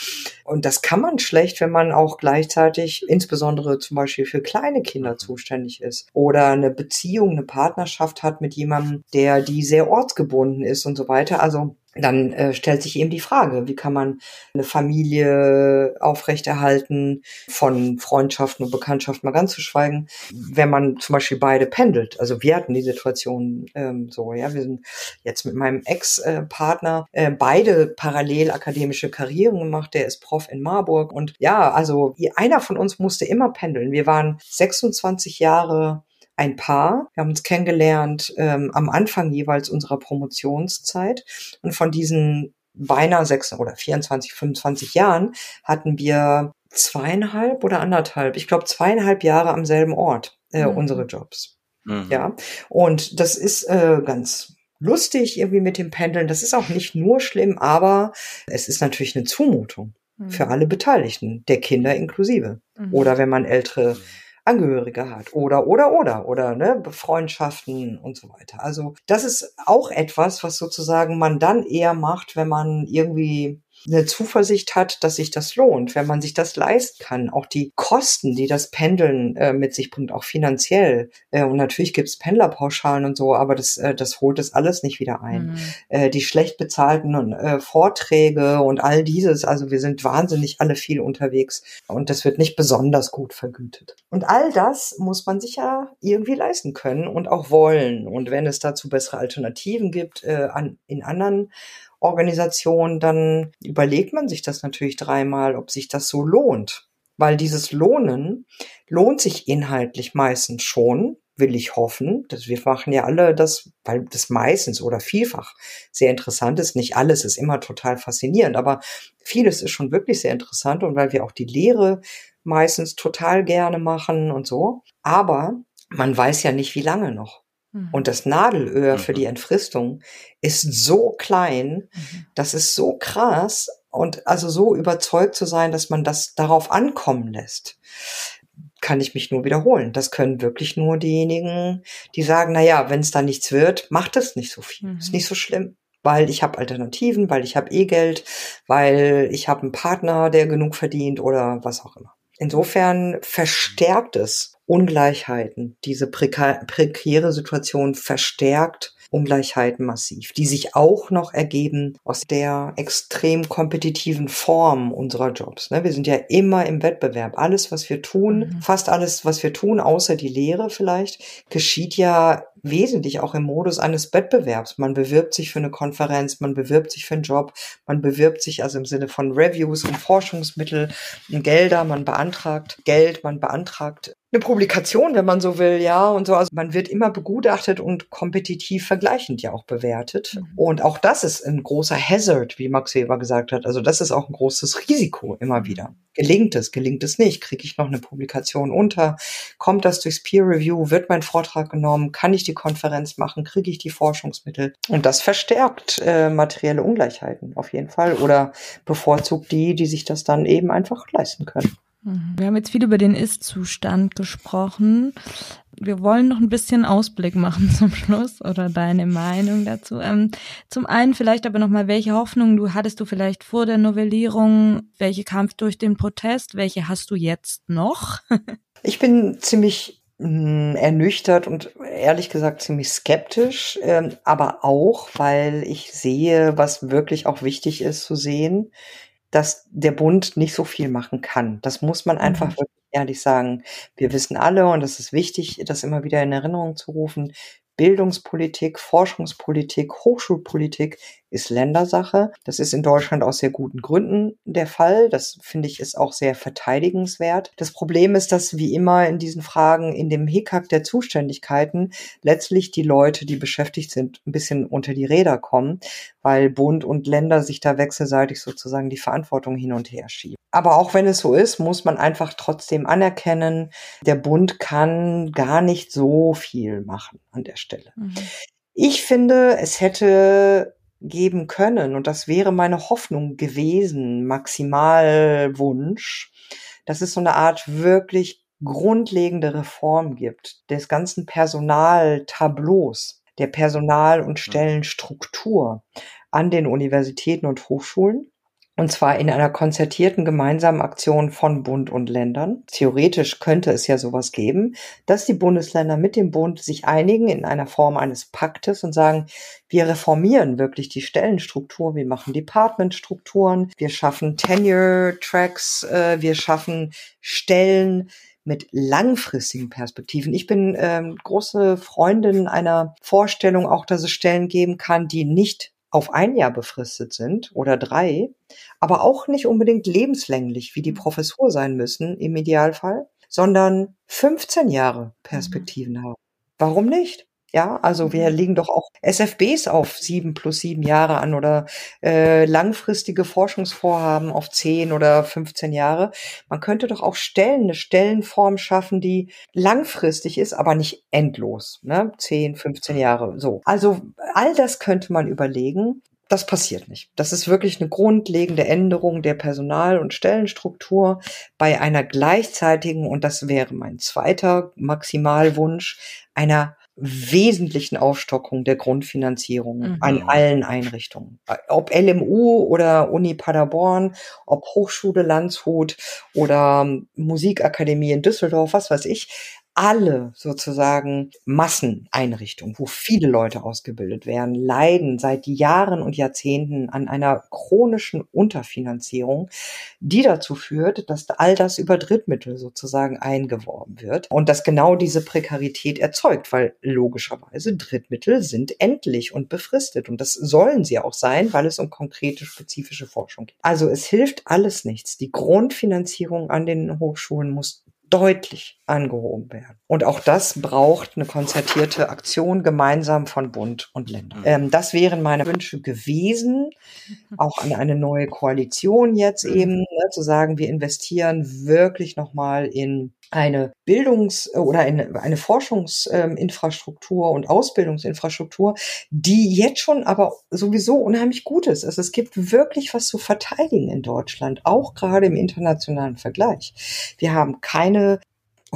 Und das kann man schlecht, wenn man auch gleichzeitig insbesondere zum Beispiel für kleine Kinder zuständig ist oder eine Beziehung, eine Partnerschaft hat mit jemandem, der die sehr ortsgebunden ist und so weiter. Also dann äh, stellt sich eben die Frage, wie kann man eine Familie aufrechterhalten, von Freundschaften und Bekanntschaften mal ganz zu schweigen, wenn man zum Beispiel beide pendelt. Also wir hatten die Situation ähm, so, ja, wir sind jetzt mit meinem Ex-Partner äh, beide parallel akademische Karrieren gemacht. Der ist Prof in Marburg und ja, also einer von uns musste immer pendeln. Wir waren 26 Jahre ein Paar. Wir haben uns kennengelernt ähm, am Anfang jeweils unserer Promotionszeit. Und von diesen beinahe sechs oder 24, 25 Jahren hatten wir zweieinhalb oder anderthalb, ich glaube zweieinhalb Jahre am selben Ort äh, mhm. unsere Jobs. Mhm. Ja, und das ist äh, ganz lustig irgendwie mit dem Pendeln. Das ist auch nicht nur schlimm, aber es ist natürlich eine Zumutung mhm. für alle Beteiligten, der Kinder inklusive. Mhm. Oder wenn man ältere mhm. Angehörige hat oder oder oder oder ne Freundschaften und so weiter. Also das ist auch etwas, was sozusagen man dann eher macht, wenn man irgendwie eine Zuversicht hat, dass sich das lohnt, wenn man sich das leisten kann. Auch die Kosten, die das Pendeln äh, mit sich bringt, auch finanziell. Äh, und natürlich gibt's Pendlerpauschalen und so, aber das, äh, das holt das alles nicht wieder ein. Mhm. Äh, die schlecht bezahlten äh, Vorträge und all dieses, also wir sind wahnsinnig alle viel unterwegs und das wird nicht besonders gut vergütet. Und all das muss man sich ja irgendwie leisten können und auch wollen. Und wenn es dazu bessere Alternativen gibt äh, an, in anderen Organisation, dann überlegt man sich das natürlich dreimal, ob sich das so lohnt. weil dieses Lohnen lohnt sich inhaltlich meistens schon, will ich hoffen. dass wir machen ja alle das, weil das meistens oder vielfach sehr interessant ist. Nicht alles ist immer total faszinierend, aber vieles ist schon wirklich sehr interessant und weil wir auch die Lehre meistens total gerne machen und so. Aber man weiß ja nicht, wie lange noch. Mhm. Und das Nadelöhr für mhm. die Entfristung ist so klein, mhm. das ist so krass und also so überzeugt zu sein, dass man das darauf ankommen lässt kann ich mich nur wiederholen. Das können wirklich nur diejenigen, die sagen, na ja, wenn es da nichts wird, macht es nicht so viel. Mhm. Ist nicht so schlimm, weil ich habe Alternativen, weil ich habe eh Geld, weil ich habe einen Partner, der genug verdient oder was auch immer. Insofern verstärkt es Ungleichheiten. Diese prekäre Situation verstärkt Ungleichheiten massiv, die sich auch noch ergeben aus der extrem kompetitiven Form unserer Jobs. Ne? Wir sind ja immer im Wettbewerb. Alles, was wir tun, mhm. fast alles, was wir tun, außer die Lehre vielleicht, geschieht ja wesentlich auch im Modus eines Wettbewerbs. Man bewirbt sich für eine Konferenz, man bewirbt sich für einen Job, man bewirbt sich also im Sinne von Reviews und Forschungsmittel, Gelder, man beantragt Geld, man beantragt eine Publikation, wenn man so will, ja, und so. Also man wird immer begutachtet und kompetitiv vergleichend ja auch bewertet. Mhm. Und auch das ist ein großer Hazard, wie Max Weber gesagt hat. Also das ist auch ein großes Risiko immer wieder. Gelingt es, gelingt es nicht? Kriege ich noch eine Publikation unter? Kommt das durchs Peer Review? Wird mein Vortrag genommen? Kann ich die Konferenz machen? Kriege ich die Forschungsmittel? Und das verstärkt äh, materielle Ungleichheiten auf jeden Fall oder bevorzugt die, die sich das dann eben einfach leisten können. Mhm. Wir haben jetzt viel über den Ist-Zustand gesprochen. Wir wollen noch ein bisschen Ausblick machen zum Schluss oder deine Meinung dazu. Ähm, zum einen vielleicht aber nochmal, welche Hoffnungen du hattest du vielleicht vor der Novellierung? Welche kam durch den Protest? Welche hast du jetzt noch? ich bin ziemlich mm, ernüchtert und ehrlich gesagt ziemlich skeptisch, ähm, aber auch, weil ich sehe, was wirklich auch wichtig ist zu sehen dass der Bund nicht so viel machen kann. Das muss man einfach mhm. wirklich ehrlich sagen. Wir wissen alle, und das ist wichtig, das immer wieder in Erinnerung zu rufen, Bildungspolitik, Forschungspolitik, Hochschulpolitik ist Ländersache. Das ist in Deutschland aus sehr guten Gründen der Fall. Das finde ich ist auch sehr verteidigenswert. Das Problem ist, dass wie immer in diesen Fragen in dem Hickhack der Zuständigkeiten letztlich die Leute, die beschäftigt sind, ein bisschen unter die Räder kommen, weil Bund und Länder sich da wechselseitig sozusagen die Verantwortung hin und her schieben. Aber auch wenn es so ist, muss man einfach trotzdem anerkennen, der Bund kann gar nicht so viel machen an der Stelle. Mhm. Ich finde, es hätte geben können, und das wäre meine Hoffnung gewesen, Maximalwunsch, dass es so eine Art wirklich grundlegende Reform gibt des ganzen Personaltableaus, der Personal- und mhm. Stellenstruktur an den Universitäten und Hochschulen und zwar in einer konzertierten gemeinsamen Aktion von Bund und Ländern. Theoretisch könnte es ja sowas geben, dass die Bundesländer mit dem Bund sich einigen in einer Form eines Paktes und sagen, wir reformieren wirklich die Stellenstruktur, wir machen Departmentstrukturen, wir schaffen Tenure-Tracks, äh, wir schaffen Stellen, mit langfristigen Perspektiven. Ich bin ähm, große Freundin einer Vorstellung auch, dass es Stellen geben kann, die nicht auf ein Jahr befristet sind oder drei, aber auch nicht unbedingt lebenslänglich, wie die mhm. Professur sein müssen im Idealfall, sondern 15 Jahre Perspektiven mhm. haben. Warum nicht? Ja, also wir mhm. legen doch auch SFBs auf sieben plus sieben Jahre an oder äh, langfristige Forschungsvorhaben auf zehn oder 15 Jahre. Man könnte doch auch Stellen, eine Stellenform schaffen, die langfristig ist, aber nicht endlos. Ne? 10, 15 Jahre so. Also all das könnte man überlegen. Das passiert nicht. Das ist wirklich eine grundlegende Änderung der Personal- und Stellenstruktur bei einer gleichzeitigen, und das wäre mein zweiter Maximalwunsch, einer wesentlichen Aufstockung der Grundfinanzierung mhm. an allen Einrichtungen. Ob LMU oder Uni Paderborn, ob Hochschule Landshut oder Musikakademie in Düsseldorf, was weiß ich. Alle sozusagen Masseneinrichtungen, wo viele Leute ausgebildet werden, leiden seit Jahren und Jahrzehnten an einer chronischen Unterfinanzierung, die dazu führt, dass all das über Drittmittel sozusagen eingeworben wird und das genau diese Prekarität erzeugt, weil logischerweise Drittmittel sind endlich und befristet und das sollen sie auch sein, weil es um konkrete spezifische Forschung geht. Also es hilft alles nichts. Die Grundfinanzierung an den Hochschulen muss deutlich angehoben werden. Und auch das braucht eine konzertierte Aktion gemeinsam von Bund und Ländern. Mhm. Ähm, das wären meine Wünsche gewesen, auch an eine neue Koalition jetzt eben, ne, zu sagen, wir investieren wirklich nochmal in eine Bildungs- oder eine, eine Forschungsinfrastruktur und Ausbildungsinfrastruktur, die jetzt schon aber sowieso unheimlich gut ist. Also es gibt wirklich was zu verteidigen in Deutschland, auch gerade im internationalen Vergleich. Wir haben keine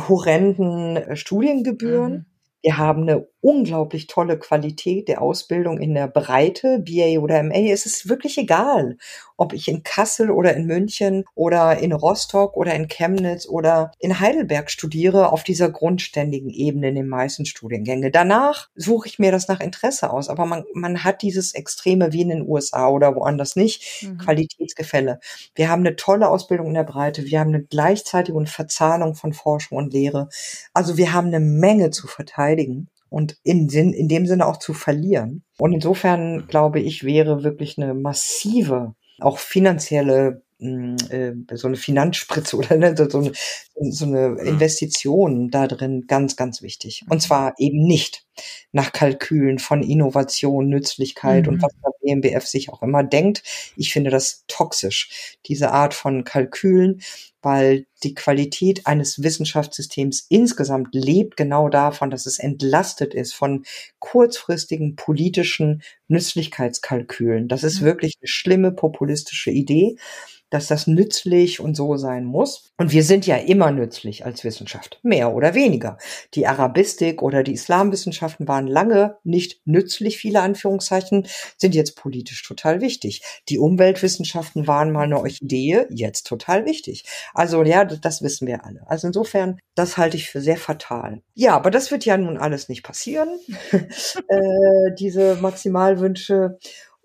horrenden Studiengebühren. Mhm. Wir haben eine unglaublich tolle Qualität der Ausbildung in der Breite, BA oder MA. Es ist wirklich egal, ob ich in Kassel oder in München oder in Rostock oder in Chemnitz oder in Heidelberg studiere, auf dieser grundständigen Ebene in den meisten Studiengänge. Danach suche ich mir das nach Interesse aus, aber man, man hat dieses Extreme wie in den USA oder woanders nicht, mhm. Qualitätsgefälle. Wir haben eine tolle Ausbildung in der Breite, wir haben eine gleichzeitige Verzahnung von Forschung und Lehre. Also wir haben eine Menge zu verteidigen und in, in dem Sinne auch zu verlieren. Und insofern glaube ich, wäre wirklich eine massive, auch finanzielle hm, äh, so eine Finanzspritze oder ne, so, eine, so eine Investition da drin ganz, ganz wichtig. Und zwar eben nicht nach Kalkülen von Innovation, Nützlichkeit mhm. und was der BMBF sich auch immer denkt. Ich finde das toxisch, diese Art von Kalkülen weil die Qualität eines Wissenschaftssystems insgesamt lebt genau davon, dass es entlastet ist von kurzfristigen politischen Nützlichkeitskalkülen. Das ist wirklich eine schlimme populistische Idee dass das nützlich und so sein muss. Und wir sind ja immer nützlich als Wissenschaft, mehr oder weniger. Die Arabistik oder die Islamwissenschaften waren lange nicht nützlich, viele Anführungszeichen, sind jetzt politisch total wichtig. Die Umweltwissenschaften waren mal eine Orchidee, jetzt total wichtig. Also ja, das wissen wir alle. Also insofern, das halte ich für sehr fatal. Ja, aber das wird ja nun alles nicht passieren, äh, diese Maximalwünsche.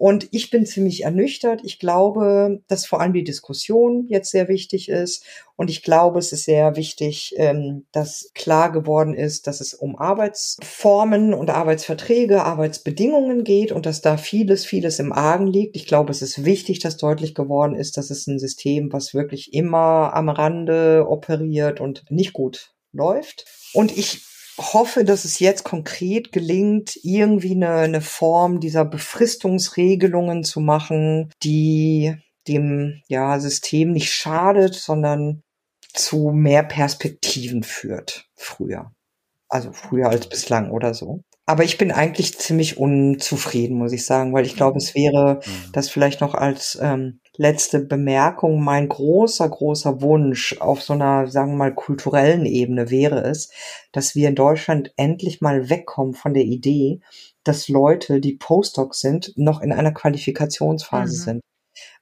Und ich bin ziemlich ernüchtert. Ich glaube, dass vor allem die Diskussion jetzt sehr wichtig ist. Und ich glaube, es ist sehr wichtig, ähm, dass klar geworden ist, dass es um Arbeitsformen und Arbeitsverträge, Arbeitsbedingungen geht und dass da vieles, vieles im Argen liegt. Ich glaube, es ist wichtig, dass deutlich geworden ist, dass es ein System, was wirklich immer am Rande operiert und nicht gut läuft. Und ich hoffe, dass es jetzt konkret gelingt, irgendwie eine, eine Form dieser Befristungsregelungen zu machen, die dem ja, System nicht schadet, sondern zu mehr Perspektiven führt früher. Also früher als bislang oder so. Aber ich bin eigentlich ziemlich unzufrieden, muss ich sagen, weil ich glaube, es wäre mhm. das vielleicht noch als ähm, letzte Bemerkung. Mein großer, großer Wunsch auf so einer, sagen wir mal, kulturellen Ebene wäre es, dass wir in Deutschland endlich mal wegkommen von der Idee, dass Leute, die Postdocs sind, noch in einer Qualifikationsphase mhm. sind.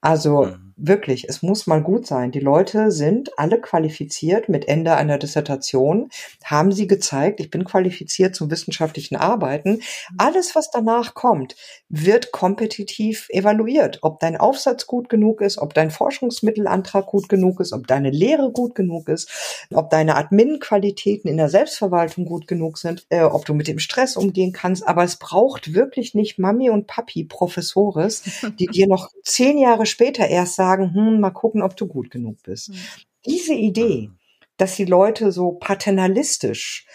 Also mhm. wirklich, es muss mal gut sein. Die Leute sind alle qualifiziert mit Ende einer Dissertation, haben sie gezeigt, ich bin qualifiziert zum wissenschaftlichen Arbeiten. Mhm. Alles, was danach kommt, wird kompetitiv evaluiert. Ob dein Aufsatz gut genug ist, ob dein Forschungsmittelantrag gut genug ist, ob deine Lehre gut genug ist, ob deine Admin-Qualitäten in der Selbstverwaltung gut genug sind, äh, ob du mit dem Stress umgehen kannst. Aber es braucht wirklich nicht Mami und Papi, Professores, die dir noch zehn Jahre später erst sagen, hm, mal gucken, ob du gut genug bist. Mhm. Diese Idee, dass die Leute so paternalistisch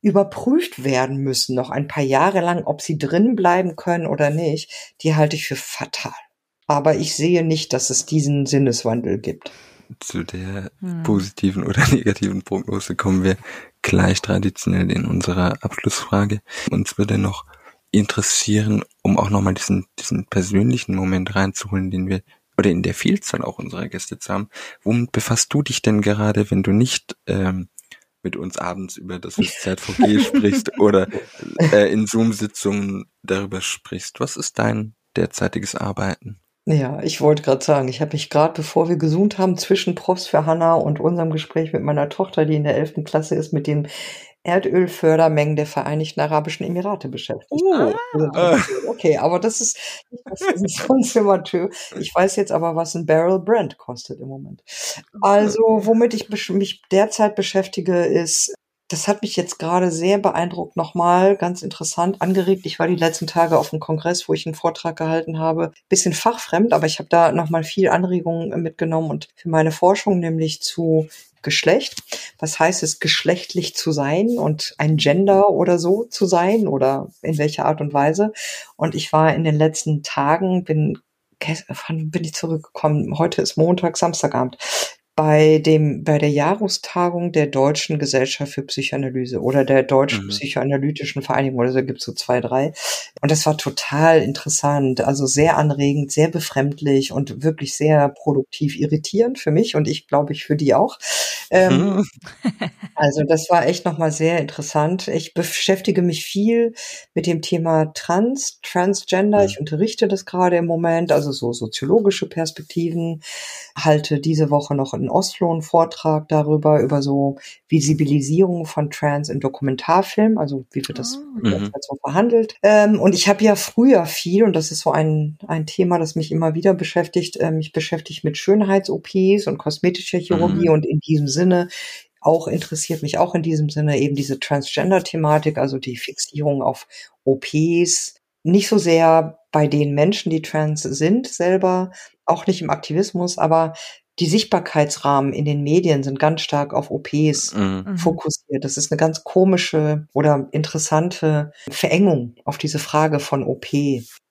überprüft werden müssen, noch ein paar Jahre lang, ob sie drin bleiben können oder nicht, die halte ich für fatal. Aber ich sehe nicht, dass es diesen Sinneswandel gibt. Zu der hm. positiven oder negativen Prognose kommen wir gleich traditionell in unserer Abschlussfrage. Uns würde noch interessieren, um auch nochmal diesen, diesen persönlichen Moment reinzuholen, den wir oder in der Vielzahl auch unserer Gäste zu haben. Womit befasst du dich denn gerade, wenn du nicht ähm, mit uns abends über das ZVG sprichst oder äh, in Zoom-Sitzungen darüber sprichst? Was ist dein derzeitiges Arbeiten? Ja, ich wollte gerade sagen, ich habe mich gerade, bevor wir gesoomt haben, zwischen Profs für Hanna und unserem Gespräch mit meiner Tochter, die in der elften Klasse ist, mit dem Erdölfördermengen der Vereinigten Arabischen Emirate beschäftigt. Oh, ah. Okay, aber das ist, das ist. Ich weiß jetzt aber, was ein Barrel Brand kostet im Moment. Also, womit ich mich derzeit beschäftige, ist das hat mich jetzt gerade sehr beeindruckt, nochmal ganz interessant angeregt. Ich war die letzten Tage auf einem Kongress, wo ich einen Vortrag gehalten habe. Bisschen fachfremd, aber ich habe da nochmal viel Anregungen mitgenommen und für meine Forschung nämlich zu Geschlecht. Was heißt es, geschlechtlich zu sein und ein Gender oder so zu sein oder in welcher Art und Weise? Und ich war in den letzten Tagen, bin bin ich zurückgekommen. Heute ist Montag, Samstagabend bei dem, bei der Jahrestagung der Deutschen Gesellschaft für Psychoanalyse oder der Deutschen mhm. Psychoanalytischen Vereinigung oder so gibt's so zwei, drei. Und das war total interessant, also sehr anregend, sehr befremdlich und wirklich sehr produktiv irritierend für mich und ich glaube ich für die auch. Ähm, also das war echt nochmal sehr interessant. Ich beschäftige mich viel mit dem Thema Trans, Transgender. Mhm. Ich unterrichte das gerade im Moment, also so soziologische Perspektiven, halte diese Woche noch in Oslo einen Vortrag darüber, über so Visibilisierung von Trans in Dokumentarfilm, also wie wird das oh. so verhandelt. Ähm, und ich habe ja früher viel, und das ist so ein, ein Thema, das mich immer wieder beschäftigt, äh, mich beschäftigt mit Schönheits-OPs und kosmetischer Chirurgie mhm. und in diesem Sinne auch interessiert mich auch in diesem Sinne eben diese Transgender-Thematik, also die Fixierung auf OPs, nicht so sehr bei den Menschen, die trans sind selber, auch nicht im Aktivismus, aber die Sichtbarkeitsrahmen in den Medien sind ganz stark auf OPs mhm. mhm. fokussiert. Das ist eine ganz komische oder interessante Verengung auf diese Frage von OP.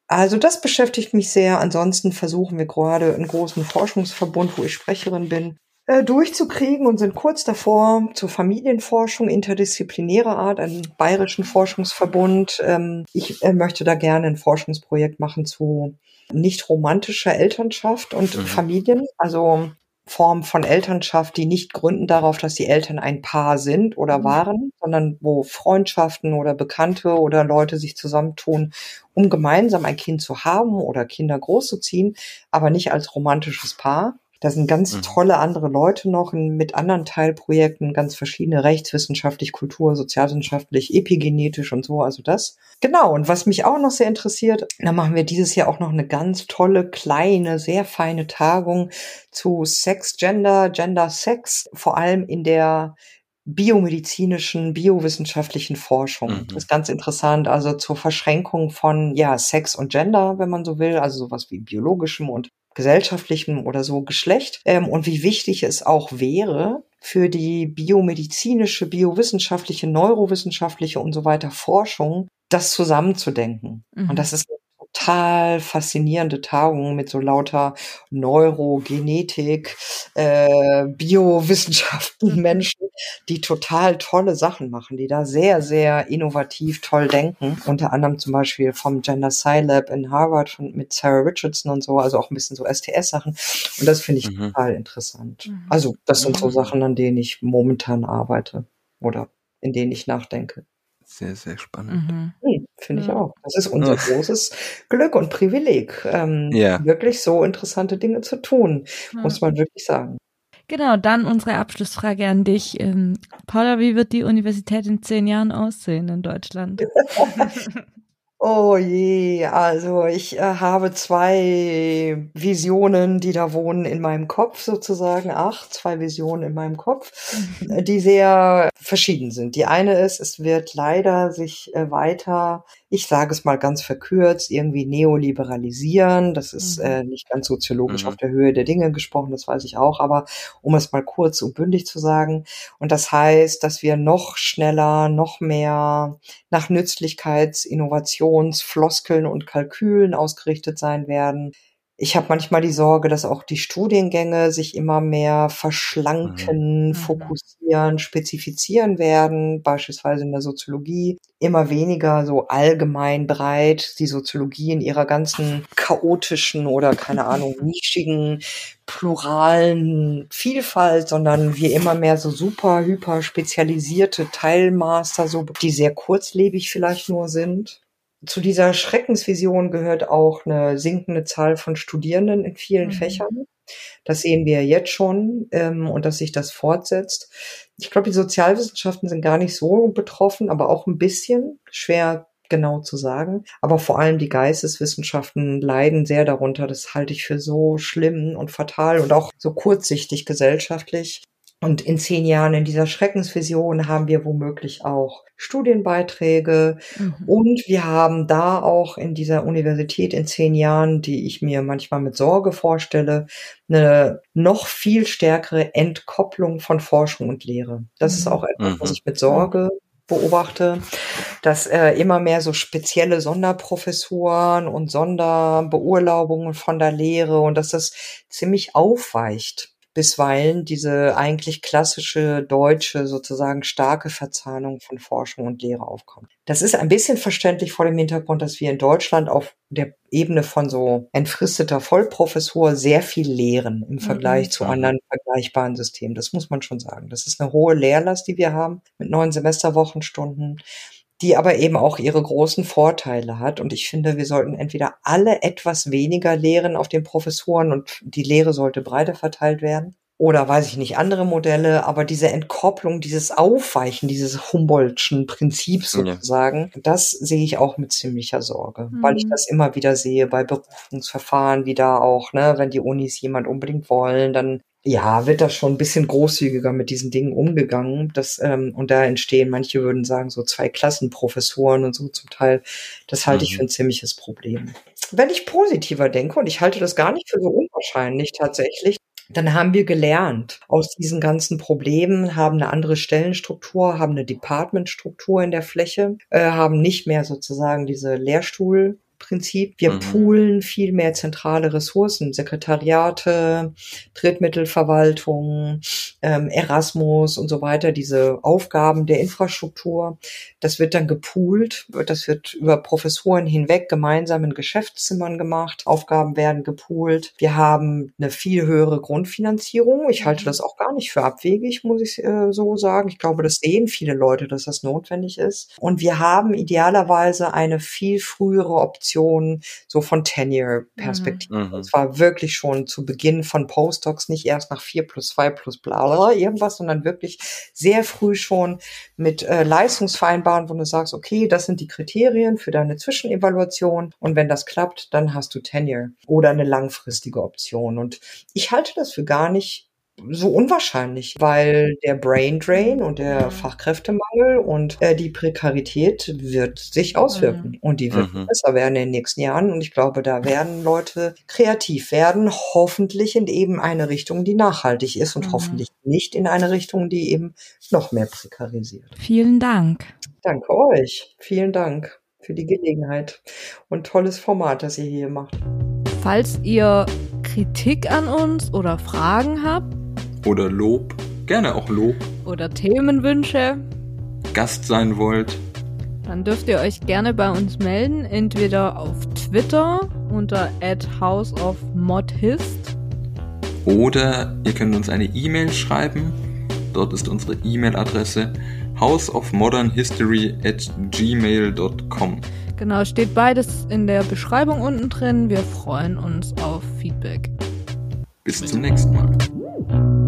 Also das beschäftigt mich sehr. Ansonsten versuchen wir gerade einen großen Forschungsverbund, wo ich Sprecherin bin, äh, durchzukriegen und sind kurz davor zur Familienforschung interdisziplinärer Art, einen bayerischen Forschungsverbund. Ähm, ich äh, möchte da gerne ein Forschungsprojekt machen zu nicht romantischer Elternschaft und mhm. Familien, also Form von Elternschaft, die nicht gründen darauf, dass die Eltern ein Paar sind oder mhm. waren, sondern wo Freundschaften oder Bekannte oder Leute sich zusammentun, um gemeinsam ein Kind zu haben oder Kinder großzuziehen, aber nicht als romantisches Paar. Da sind ganz mhm. tolle andere Leute noch mit anderen Teilprojekten, ganz verschiedene rechtswissenschaftlich, kultur, sozialwissenschaftlich, epigenetisch und so, also das. Genau, und was mich auch noch sehr interessiert, da machen wir dieses Jahr auch noch eine ganz tolle, kleine, sehr feine Tagung zu Sex, Gender, Gender, Sex, vor allem in der biomedizinischen, biowissenschaftlichen Forschung. Mhm. Das ist ganz interessant. Also zur Verschränkung von ja Sex und Gender, wenn man so will, also sowas wie biologischem und gesellschaftlichem oder so Geschlecht ähm, und wie wichtig es auch wäre für die biomedizinische, biowissenschaftliche, neurowissenschaftliche und so weiter Forschung, das zusammenzudenken. Mhm. Und das ist total faszinierende Tagung mit so lauter Neurogenetik, äh, Biowissenschaften Menschen, die total tolle Sachen machen, die da sehr, sehr innovativ toll denken. Unter anderem zum Beispiel vom Gender Scilab in Harvard von, mit Sarah Richardson und so, also auch ein bisschen so STS-Sachen. Und das finde ich mhm. total interessant. Mhm. Also das sind so mhm. Sachen, an denen ich momentan arbeite oder in denen ich nachdenke. Sehr, sehr spannend. Mhm. Hm, Finde ich auch. Das ist unser großes Glück und Privileg, ähm, ja. wirklich so interessante Dinge zu tun, ja. muss man wirklich sagen. Genau, dann unsere Abschlussfrage an dich. Ähm, Paula, wie wird die Universität in zehn Jahren aussehen in Deutschland? Oh je, also ich äh, habe zwei Visionen, die da wohnen in meinem Kopf sozusagen. Ach, zwei Visionen in meinem Kopf, mhm. die sehr verschieden sind. Die eine ist, es wird leider sich äh, weiter ich sage es mal ganz verkürzt, irgendwie neoliberalisieren. Das ist mhm. äh, nicht ganz soziologisch mhm. auf der Höhe der Dinge gesprochen, das weiß ich auch, aber um es mal kurz und bündig zu sagen. Und das heißt, dass wir noch schneller, noch mehr nach Nützlichkeits-, Innovations-, Floskeln und Kalkülen ausgerichtet sein werden ich habe manchmal die Sorge, dass auch die Studiengänge sich immer mehr verschlanken, mhm. fokussieren, spezifizieren werden, beispielsweise in der Soziologie, immer weniger so allgemein breit die Soziologie in ihrer ganzen chaotischen oder keine Ahnung, nischigen, pluralen Vielfalt, sondern wir immer mehr so super, hyper spezialisierte Teilmaster, so, die sehr kurzlebig vielleicht nur sind zu dieser Schreckensvision gehört auch eine sinkende Zahl von Studierenden in vielen mhm. Fächern. Das sehen wir jetzt schon ähm, und dass sich das fortsetzt. Ich glaube, die Sozialwissenschaften sind gar nicht so betroffen, aber auch ein bisschen schwer genau zu sagen. Aber vor allem die Geisteswissenschaften leiden sehr darunter. Das halte ich für so schlimm und fatal und auch so kurzsichtig gesellschaftlich. Und in zehn Jahren in dieser Schreckensvision haben wir womöglich auch Studienbeiträge. Mhm. Und wir haben da auch in dieser Universität in zehn Jahren, die ich mir manchmal mit Sorge vorstelle, eine noch viel stärkere Entkopplung von Forschung und Lehre. Das mhm. ist auch etwas, was mhm. ich mit Sorge beobachte, dass äh, immer mehr so spezielle Sonderprofessuren und Sonderbeurlaubungen von der Lehre und dass das ziemlich aufweicht bisweilen diese eigentlich klassische deutsche sozusagen starke Verzahnung von Forschung und Lehre aufkommt. Das ist ein bisschen verständlich vor dem Hintergrund, dass wir in Deutschland auf der Ebene von so entfristeter Vollprofessur sehr viel lehren im Vergleich mhm. zu anderen vergleichbaren Systemen. Das muss man schon sagen. Das ist eine hohe Lehrlast, die wir haben mit neun Semesterwochenstunden die aber eben auch ihre großen Vorteile hat. Und ich finde, wir sollten entweder alle etwas weniger lehren auf den Professoren und die Lehre sollte breiter verteilt werden. Oder weiß ich nicht, andere Modelle, aber diese Entkopplung, dieses Aufweichen dieses Humboldtschen Prinzips sozusagen, ja. das sehe ich auch mit ziemlicher Sorge, mhm. weil ich mhm. das immer wieder sehe bei Berufungsverfahren, wie da auch, ne, wenn die Unis jemand unbedingt wollen, dann ja, wird da schon ein bisschen großzügiger mit diesen Dingen umgegangen. Das, ähm, und da entstehen, manche würden sagen, so zwei Klassenprofessoren und so zum Teil. Das halte mhm. ich für ein ziemliches Problem. Wenn ich positiver denke, und ich halte das gar nicht für so unwahrscheinlich tatsächlich, dann haben wir gelernt aus diesen ganzen Problemen, haben eine andere Stellenstruktur, haben eine Departmentstruktur in der Fläche, äh, haben nicht mehr sozusagen diese Lehrstuhl Prinzip. Wir mhm. poolen viel mehr zentrale Ressourcen, Sekretariate, Drittmittelverwaltung, ähm, Erasmus und so weiter, diese Aufgaben der Infrastruktur. Das wird dann gepoolt, das wird über Professoren hinweg gemeinsam in Geschäftszimmern gemacht. Aufgaben werden gepoolt. Wir haben eine viel höhere Grundfinanzierung. Ich halte mhm. das auch gar nicht für abwegig, muss ich äh, so sagen. Ich glaube, das sehen viele Leute, dass das notwendig ist. Und wir haben idealerweise eine viel frühere Option Optionen so von Tenure-Perspektive. Mhm. Es war wirklich schon zu Beginn von Postdocs, nicht erst nach vier plus zwei plus bla bla irgendwas, sondern wirklich sehr früh schon mit äh, Leistungsvereinbaren, wo du sagst, okay, das sind die Kriterien für deine Zwischenevaluation und wenn das klappt, dann hast du Tenure oder eine langfristige Option. Und ich halte das für gar nicht so unwahrscheinlich, weil der Brain Drain und der Fachkräftemangel und äh, die Prekarität wird sich auswirken mhm. und die wird mhm. besser werden in den nächsten Jahren und ich glaube, da werden Leute kreativ werden, hoffentlich in eben eine Richtung, die nachhaltig ist und mhm. hoffentlich nicht in eine Richtung, die eben noch mehr prekarisiert. Vielen Dank. Danke euch. Vielen Dank für die Gelegenheit und tolles Format, das ihr hier macht. Falls ihr Kritik an uns oder Fragen habt, oder Lob, gerne auch Lob. Oder Themenwünsche. Gast sein wollt. Dann dürft ihr euch gerne bei uns melden, entweder auf Twitter unter houseofmodhist. Oder ihr könnt uns eine E-Mail schreiben. Dort ist unsere E-Mail-Adresse houseofmodernhistory at gmail.com. Genau, steht beides in der Beschreibung unten drin. Wir freuen uns auf Feedback. Bis zum nächsten Mal.